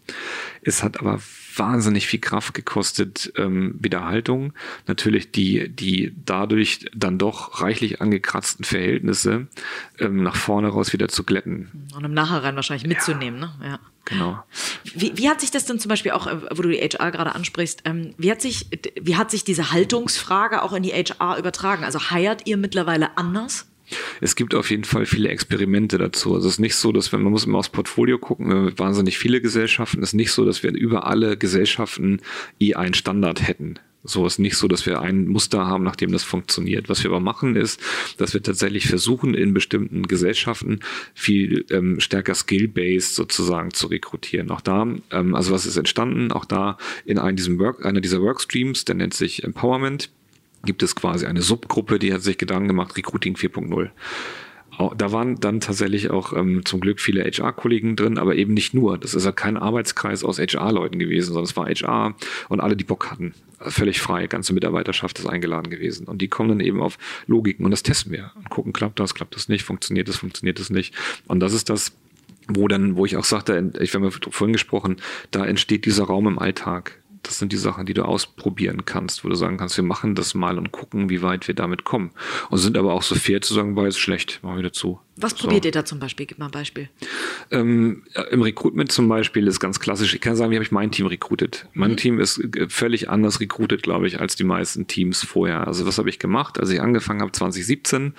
[SPEAKER 2] Es hat aber wahnsinnig viel Kraft gekostet, ähm, Wiederhaltung. Natürlich die, die dadurch dann doch reichlich angekratzten Verhältnisse ähm, nach vorne raus wieder zu glätten.
[SPEAKER 1] Und im Nachhinein wahrscheinlich mitzunehmen, ja. ne? Ja.
[SPEAKER 2] Genau.
[SPEAKER 1] Wie, wie hat sich das denn zum Beispiel auch, äh, wo du die HR gerade ansprichst, ähm, wie, hat sich, wie hat sich diese Haltungsfrage auch in die HR übertragen? Also heiert ihr mittlerweile anders?
[SPEAKER 2] Es gibt auf jeden Fall viele Experimente dazu. Also es ist nicht so, dass wir, man muss immer aufs Portfolio gucken, wir haben wahnsinnig viele Gesellschaften. Es ist nicht so, dass wir über alle Gesellschaften eh einen Standard hätten. So ist nicht so, dass wir ein Muster haben, nach dem das funktioniert. Was wir aber machen, ist, dass wir tatsächlich versuchen, in bestimmten Gesellschaften viel ähm, stärker skill-based sozusagen zu rekrutieren. Auch da, ähm, also was ist entstanden? Auch da in einem diesem Work, einer dieser Workstreams, der nennt sich Empowerment gibt es quasi eine Subgruppe, die hat sich Gedanken gemacht, Recruiting 4.0. Da waren dann tatsächlich auch ähm, zum Glück viele HR-Kollegen drin, aber eben nicht nur. Das ist ja kein Arbeitskreis aus HR-Leuten gewesen, sondern es war HR und alle, die Bock hatten. Völlig frei, ganze Mitarbeiterschaft ist eingeladen gewesen. Und die kommen dann eben auf Logiken und das testen wir und gucken, klappt das, klappt das nicht, funktioniert das, funktioniert das nicht. Und das ist das, wo dann, wo ich auch sagte, ich habe vorhin gesprochen, da entsteht dieser Raum im Alltag Das sind die Sachen, die du ausprobieren kannst, wo du sagen kannst, wir machen das mal und gucken, wie weit wir damit kommen. Und sind aber auch so fair zu sagen, war jetzt schlecht, machen wir dazu.
[SPEAKER 1] Was
[SPEAKER 2] so.
[SPEAKER 1] probiert ihr da zum Beispiel? Gib mal ein Beispiel.
[SPEAKER 2] Ähm, Im Recruitment zum Beispiel ist ganz klassisch. Ich kann sagen, wie habe ich mein Team recruited? Mein mhm. Team ist äh, völlig anders recruited, glaube ich, als die meisten Teams vorher. Also was habe ich gemacht? Als ich angefangen habe 2017,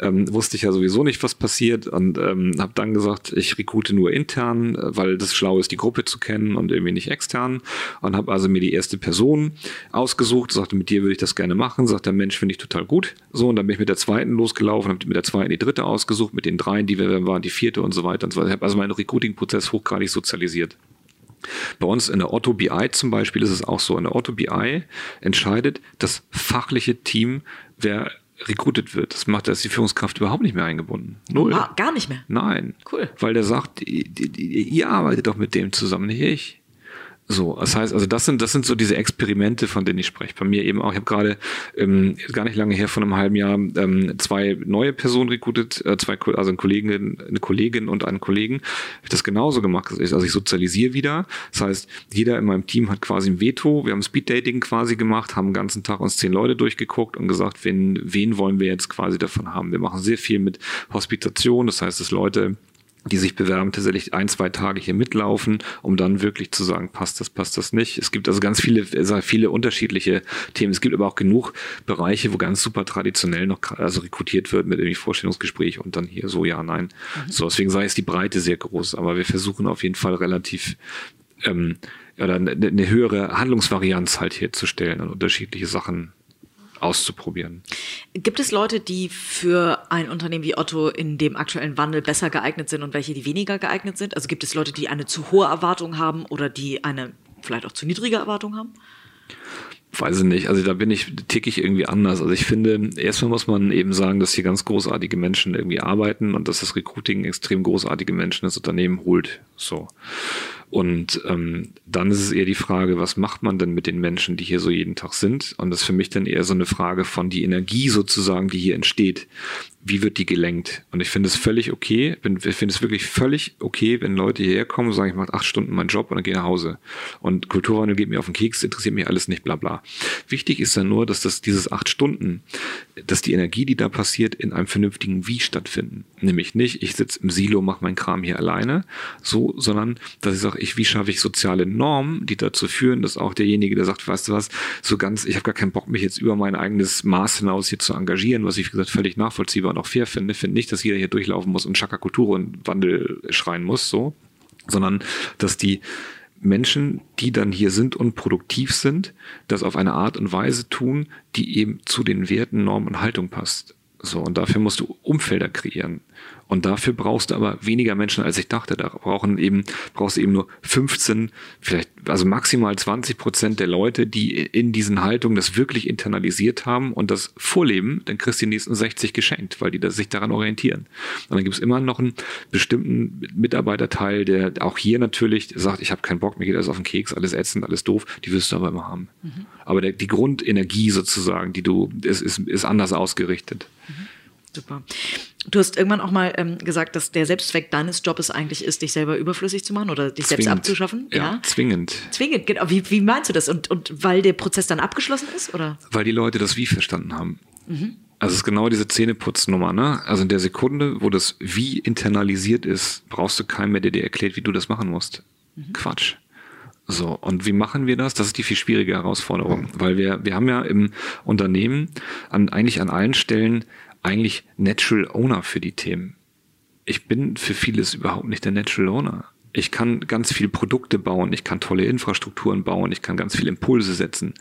[SPEAKER 2] ähm, wusste ich ja sowieso nicht, was passiert und ähm, habe dann gesagt, ich rekrute nur intern, äh, weil das schlau ist, die Gruppe zu kennen und irgendwie nicht extern. Und habe also mir die erste Person ausgesucht, sagte, mit dir würde ich das gerne machen. Sagt der Mensch, finde ich total gut. So, und dann bin ich mit der zweiten losgelaufen, habe mit der zweiten die dritte ausgesucht, mit den dreien, die wir waren, die vierte und so weiter und so weiter. Ich habe also meinen Recruiting-Prozess hochgradig sozialisiert. Bei uns in der Otto BI zum Beispiel ist es auch so. In der Otto BI entscheidet das fachliche Team, wer recruited wird. Das macht, da ist die Führungskraft überhaupt nicht mehr eingebunden.
[SPEAKER 1] Null. Ah, gar nicht mehr.
[SPEAKER 2] Nein.
[SPEAKER 1] Cool.
[SPEAKER 2] Weil der sagt, ihr arbeitet doch mit dem zusammen, nicht ich. So, das heißt, also das sind das sind so diese Experimente, von denen ich spreche. Bei mir eben auch. Ich habe gerade ähm, gar nicht lange her, von einem halben Jahr, ähm, zwei neue Personen rekrutiert, äh, zwei, also eine Kollegin, eine Kollegin und einen Kollegen. Ich das genauso gemacht. Also ich sozialisiere wieder. Das heißt, jeder in meinem Team hat quasi ein Veto. Wir haben Speed Dating quasi gemacht, haben den ganzen Tag uns zehn Leute durchgeguckt und gesagt, wen, wen wollen wir jetzt quasi davon haben. Wir machen sehr viel mit Hospitation. Das heißt, dass Leute die sich bewerben, tatsächlich ein, zwei Tage hier mitlaufen, um dann wirklich zu sagen, passt das, passt das nicht. Es gibt also ganz viele, viele unterschiedliche Themen. Es gibt aber auch genug Bereiche, wo ganz super traditionell noch also rekrutiert wird mit irgendwie Vorstellungsgespräch und dann hier so, ja, nein. Mhm. So, deswegen sei es die Breite sehr groß, aber wir versuchen auf jeden Fall relativ ähm, oder eine, eine höhere Handlungsvarianz halt herzustellen und unterschiedliche Sachen auszuprobieren.
[SPEAKER 1] Gibt es Leute, die für ein Unternehmen wie Otto in dem aktuellen Wandel besser geeignet sind und welche, die weniger geeignet sind? Also gibt es Leute, die eine zu hohe Erwartung haben oder die eine vielleicht auch zu niedrige Erwartung haben?
[SPEAKER 2] Weiß ich nicht. Also da bin ich, tick ich irgendwie anders. Also ich finde, erstmal muss man eben sagen, dass hier ganz großartige Menschen irgendwie arbeiten und dass das Recruiting extrem großartige Menschen das Unternehmen holt. So. Und ähm, dann ist es eher die Frage, was macht man denn mit den Menschen, die hier so jeden Tag sind? Und das ist für mich dann eher so eine Frage von die Energie sozusagen, die hier entsteht wie wird die gelenkt? Und ich finde es völlig okay, ich finde es wirklich völlig okay, wenn Leute hierher kommen und sagen, ich mache acht Stunden meinen Job und dann gehe nach Hause. Und Kulturwandel geht mir auf den Keks, interessiert mich alles nicht, bla bla. Wichtig ist dann nur, dass das dieses acht Stunden, dass die Energie, die da passiert, in einem vernünftigen Wie stattfinden. Nämlich nicht, ich sitze im Silo, mache meinen Kram hier alleine, so, sondern dass ich sage, ich, wie schaffe ich soziale Normen, die dazu führen, dass auch derjenige, der sagt, weißt du was, so ganz, ich habe gar keinen Bock, mich jetzt über mein eigenes Maß hinaus hier zu engagieren, was ich, wie gesagt, völlig nachvollziehbar und auch fair finde. Finde nicht, dass jeder hier durchlaufen muss und Chaka Kultur und Wandel schreien muss, so, sondern dass die Menschen, die dann hier sind und produktiv sind, das auf eine Art und Weise tun, die eben zu den Werten, Normen und Haltung passt. So, und dafür musst du Umfelder kreieren. Und dafür brauchst du aber weniger Menschen, als ich dachte. Da brauchen eben, brauchst du eben nur 15, vielleicht, also maximal 20 Prozent der Leute, die in diesen Haltungen das wirklich internalisiert haben und das vorleben, dann kriegst du die nächsten 60 geschenkt, weil die das sich daran orientieren. Und dann gibt es immer noch einen bestimmten Mitarbeiterteil, der auch hier natürlich sagt, ich habe keinen Bock, mir geht alles auf den Keks, alles ätzend, alles doof, die wirst du aber immer haben. Mhm. Aber der, die Grundenergie sozusagen, die du, ist, ist, ist anders ausgerichtet. Mhm.
[SPEAKER 1] Super. Du hast irgendwann auch mal ähm, gesagt, dass der Selbstzweck deines Jobs eigentlich ist, dich selber überflüssig zu machen oder dich zwingend. selbst abzuschaffen.
[SPEAKER 2] Ja, ja, zwingend.
[SPEAKER 1] Zwingend, genau. Wie, wie meinst du das? Und, und weil der Prozess dann abgeschlossen ist? Oder?
[SPEAKER 2] Weil die Leute das Wie verstanden haben. Mhm. Also es ist genau diese Zähneputznummer, ne? Also in der Sekunde, wo das Wie internalisiert ist, brauchst du keinen mehr, der dir erklärt, wie du das machen musst. Mhm. Quatsch. So, und wie machen wir das? Das ist die viel schwierige Herausforderung, weil wir, wir haben ja im Unternehmen an, eigentlich an allen Stellen eigentlich Natural Owner für die Themen. Ich bin für vieles überhaupt nicht der Natural Owner. Ich kann ganz viel Produkte bauen, ich kann tolle Infrastrukturen bauen, ich kann ganz viel Impulse setzen.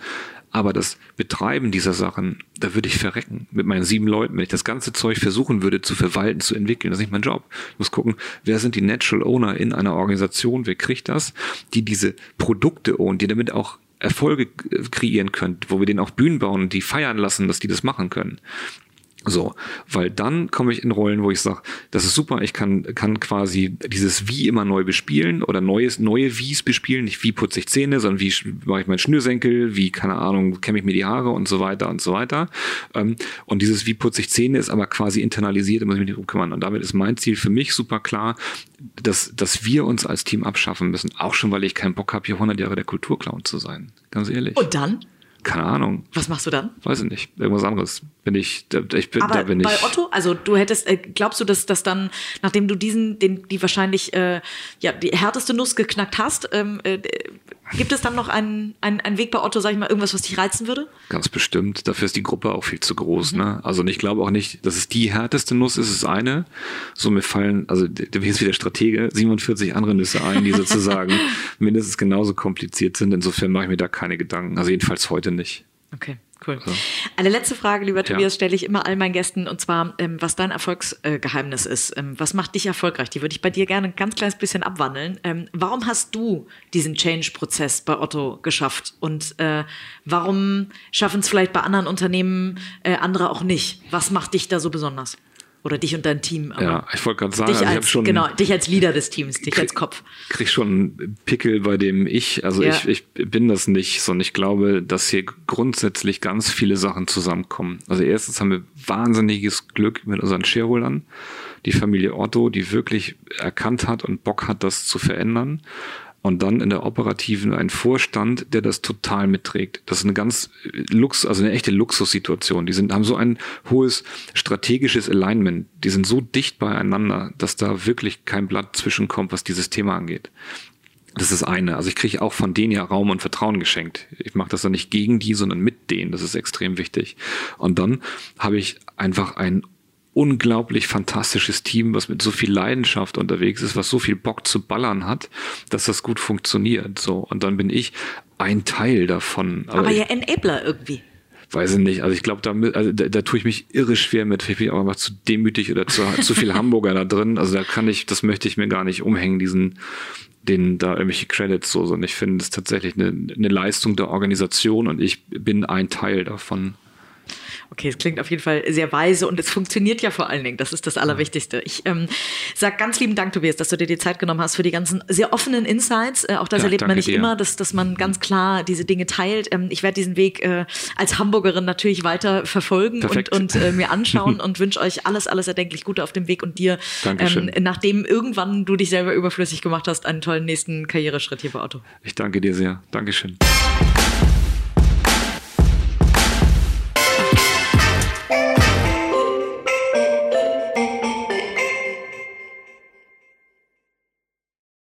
[SPEAKER 2] Aber das Betreiben dieser Sachen, da würde ich verrecken mit meinen sieben Leuten. Wenn ich das ganze Zeug versuchen würde zu verwalten, zu entwickeln, das ist nicht mein Job. Ich muss gucken, wer sind die Natural Owner in einer Organisation, wer kriegt das, die diese Produkte own, die damit auch Erfolge kreieren können, wo wir denen auch Bühnen bauen und die feiern lassen, dass die das machen können. So, weil dann komme ich in Rollen, wo ich sage, das ist super, ich kann, kann quasi dieses Wie immer neu bespielen oder neues, neue Wies bespielen, nicht wie putze ich Zähne, sondern wie mache ich meinen Schnürsenkel, wie, keine Ahnung, kämme ich mir die Haare und so weiter und so weiter. Ähm, und dieses Wie putze ich Zähne ist aber quasi internalisiert, da muss ich mich nicht drum kümmern. Und damit ist mein Ziel für mich super klar, dass, dass wir uns als Team abschaffen müssen, auch schon, weil ich keinen Bock habe, hier 100 Jahre der Kulturclown zu sein. Ganz ehrlich.
[SPEAKER 1] Und dann?
[SPEAKER 2] Keine Ahnung.
[SPEAKER 1] Was machst du dann?
[SPEAKER 2] Weiß ich nicht. Irgendwas anderes. Bin ich, da, ich bin,
[SPEAKER 1] Aber
[SPEAKER 2] da bin
[SPEAKER 1] bei
[SPEAKER 2] ich.
[SPEAKER 1] Otto, also du hättest, äh, glaubst du, dass das dann, nachdem du diesen, den, die wahrscheinlich äh, ja die härteste Nuss geknackt hast, ähm, äh, gibt es dann noch einen, einen, einen Weg bei Otto, sag ich mal, irgendwas, was dich reizen würde?
[SPEAKER 2] Ganz bestimmt. Dafür ist die Gruppe auch viel zu groß. Ne? Also und ich glaube auch nicht, dass es die härteste Nuss ist, ist eine. So mir fallen, also der ist wieder Stratege, 47 andere Nüsse ein, die sozusagen mindestens genauso kompliziert sind. Insofern mache ich mir da keine Gedanken. Also jedenfalls heute nicht.
[SPEAKER 1] Okay. Cool. So. Eine letzte Frage, lieber Tobias, ja. stelle ich immer all meinen Gästen, und zwar, ähm, was dein Erfolgsgeheimnis äh, ist. Ähm, was macht dich erfolgreich? Die würde ich bei dir gerne ein ganz kleines bisschen abwandeln. Ähm, warum hast du diesen Change-Prozess bei Otto geschafft? Und äh, warum schaffen es vielleicht bei anderen Unternehmen äh, andere auch nicht? Was macht dich da so besonders? Oder dich und dein Team.
[SPEAKER 2] ja, ich wollte gerade sagen,
[SPEAKER 1] dich
[SPEAKER 2] also
[SPEAKER 1] als,
[SPEAKER 2] ich schon,
[SPEAKER 1] genau, dich als Leader des Teams, dich krieg, als Kopf.
[SPEAKER 2] Krieg schon Pickel bei dem Ich. Also ja. ich, ich bin das nicht, sondern ich glaube, dass hier grundsätzlich ganz viele Sachen zusammenkommen. Also erstens haben wir wahnsinniges Glück mit unseren Shareholdern. Die Familie Otto, die wirklich erkannt hat und Bock hat, das zu verändern und dann in der operativen ein Vorstand, der das total mitträgt. Das ist eine ganz Lux, also eine echte Luxussituation. Die sind, haben so ein hohes strategisches Alignment. Die sind so dicht beieinander, dass da wirklich kein Blatt zwischenkommt, was dieses Thema angeht. Das ist eine. Also ich kriege auch von denen ja Raum und Vertrauen geschenkt. Ich mache das dann nicht gegen die, sondern mit denen. Das ist extrem wichtig. Und dann habe ich einfach ein unglaublich fantastisches Team, was mit so viel Leidenschaft unterwegs ist, was so viel Bock zu ballern hat, dass das gut funktioniert. So und dann bin ich ein Teil davon.
[SPEAKER 1] Aber, Aber ja Enabler irgendwie.
[SPEAKER 2] Weiß ich nicht. Also ich glaube, da, also da, da tue ich mich irre schwer mit. Ich bin auch einfach zu demütig oder zu, zu viel Hamburger da drin. Also da kann ich, das möchte ich mir gar nicht umhängen, diesen den da irgendwelche Credits so, sondern ich finde es tatsächlich eine, eine Leistung der Organisation und ich bin ein Teil davon.
[SPEAKER 1] Okay, es klingt auf jeden Fall sehr weise und es funktioniert ja vor allen Dingen. Das ist das Allerwichtigste. Ich ähm, sag ganz lieben Dank, Tobias, dass du dir die Zeit genommen hast für die ganzen sehr offenen Insights. Äh, auch das ja, erlebt man nicht dir. immer, dass, dass man ganz klar diese Dinge teilt. Ähm, ich werde diesen Weg äh, als Hamburgerin natürlich weiter verfolgen Perfekt. und, und äh, mir anschauen und wünsche euch alles, alles erdenklich Gute auf dem Weg und dir, ähm, nachdem irgendwann du dich selber überflüssig gemacht hast, einen tollen nächsten Karriereschritt hier bei Otto.
[SPEAKER 2] Ich danke dir sehr. Dankeschön.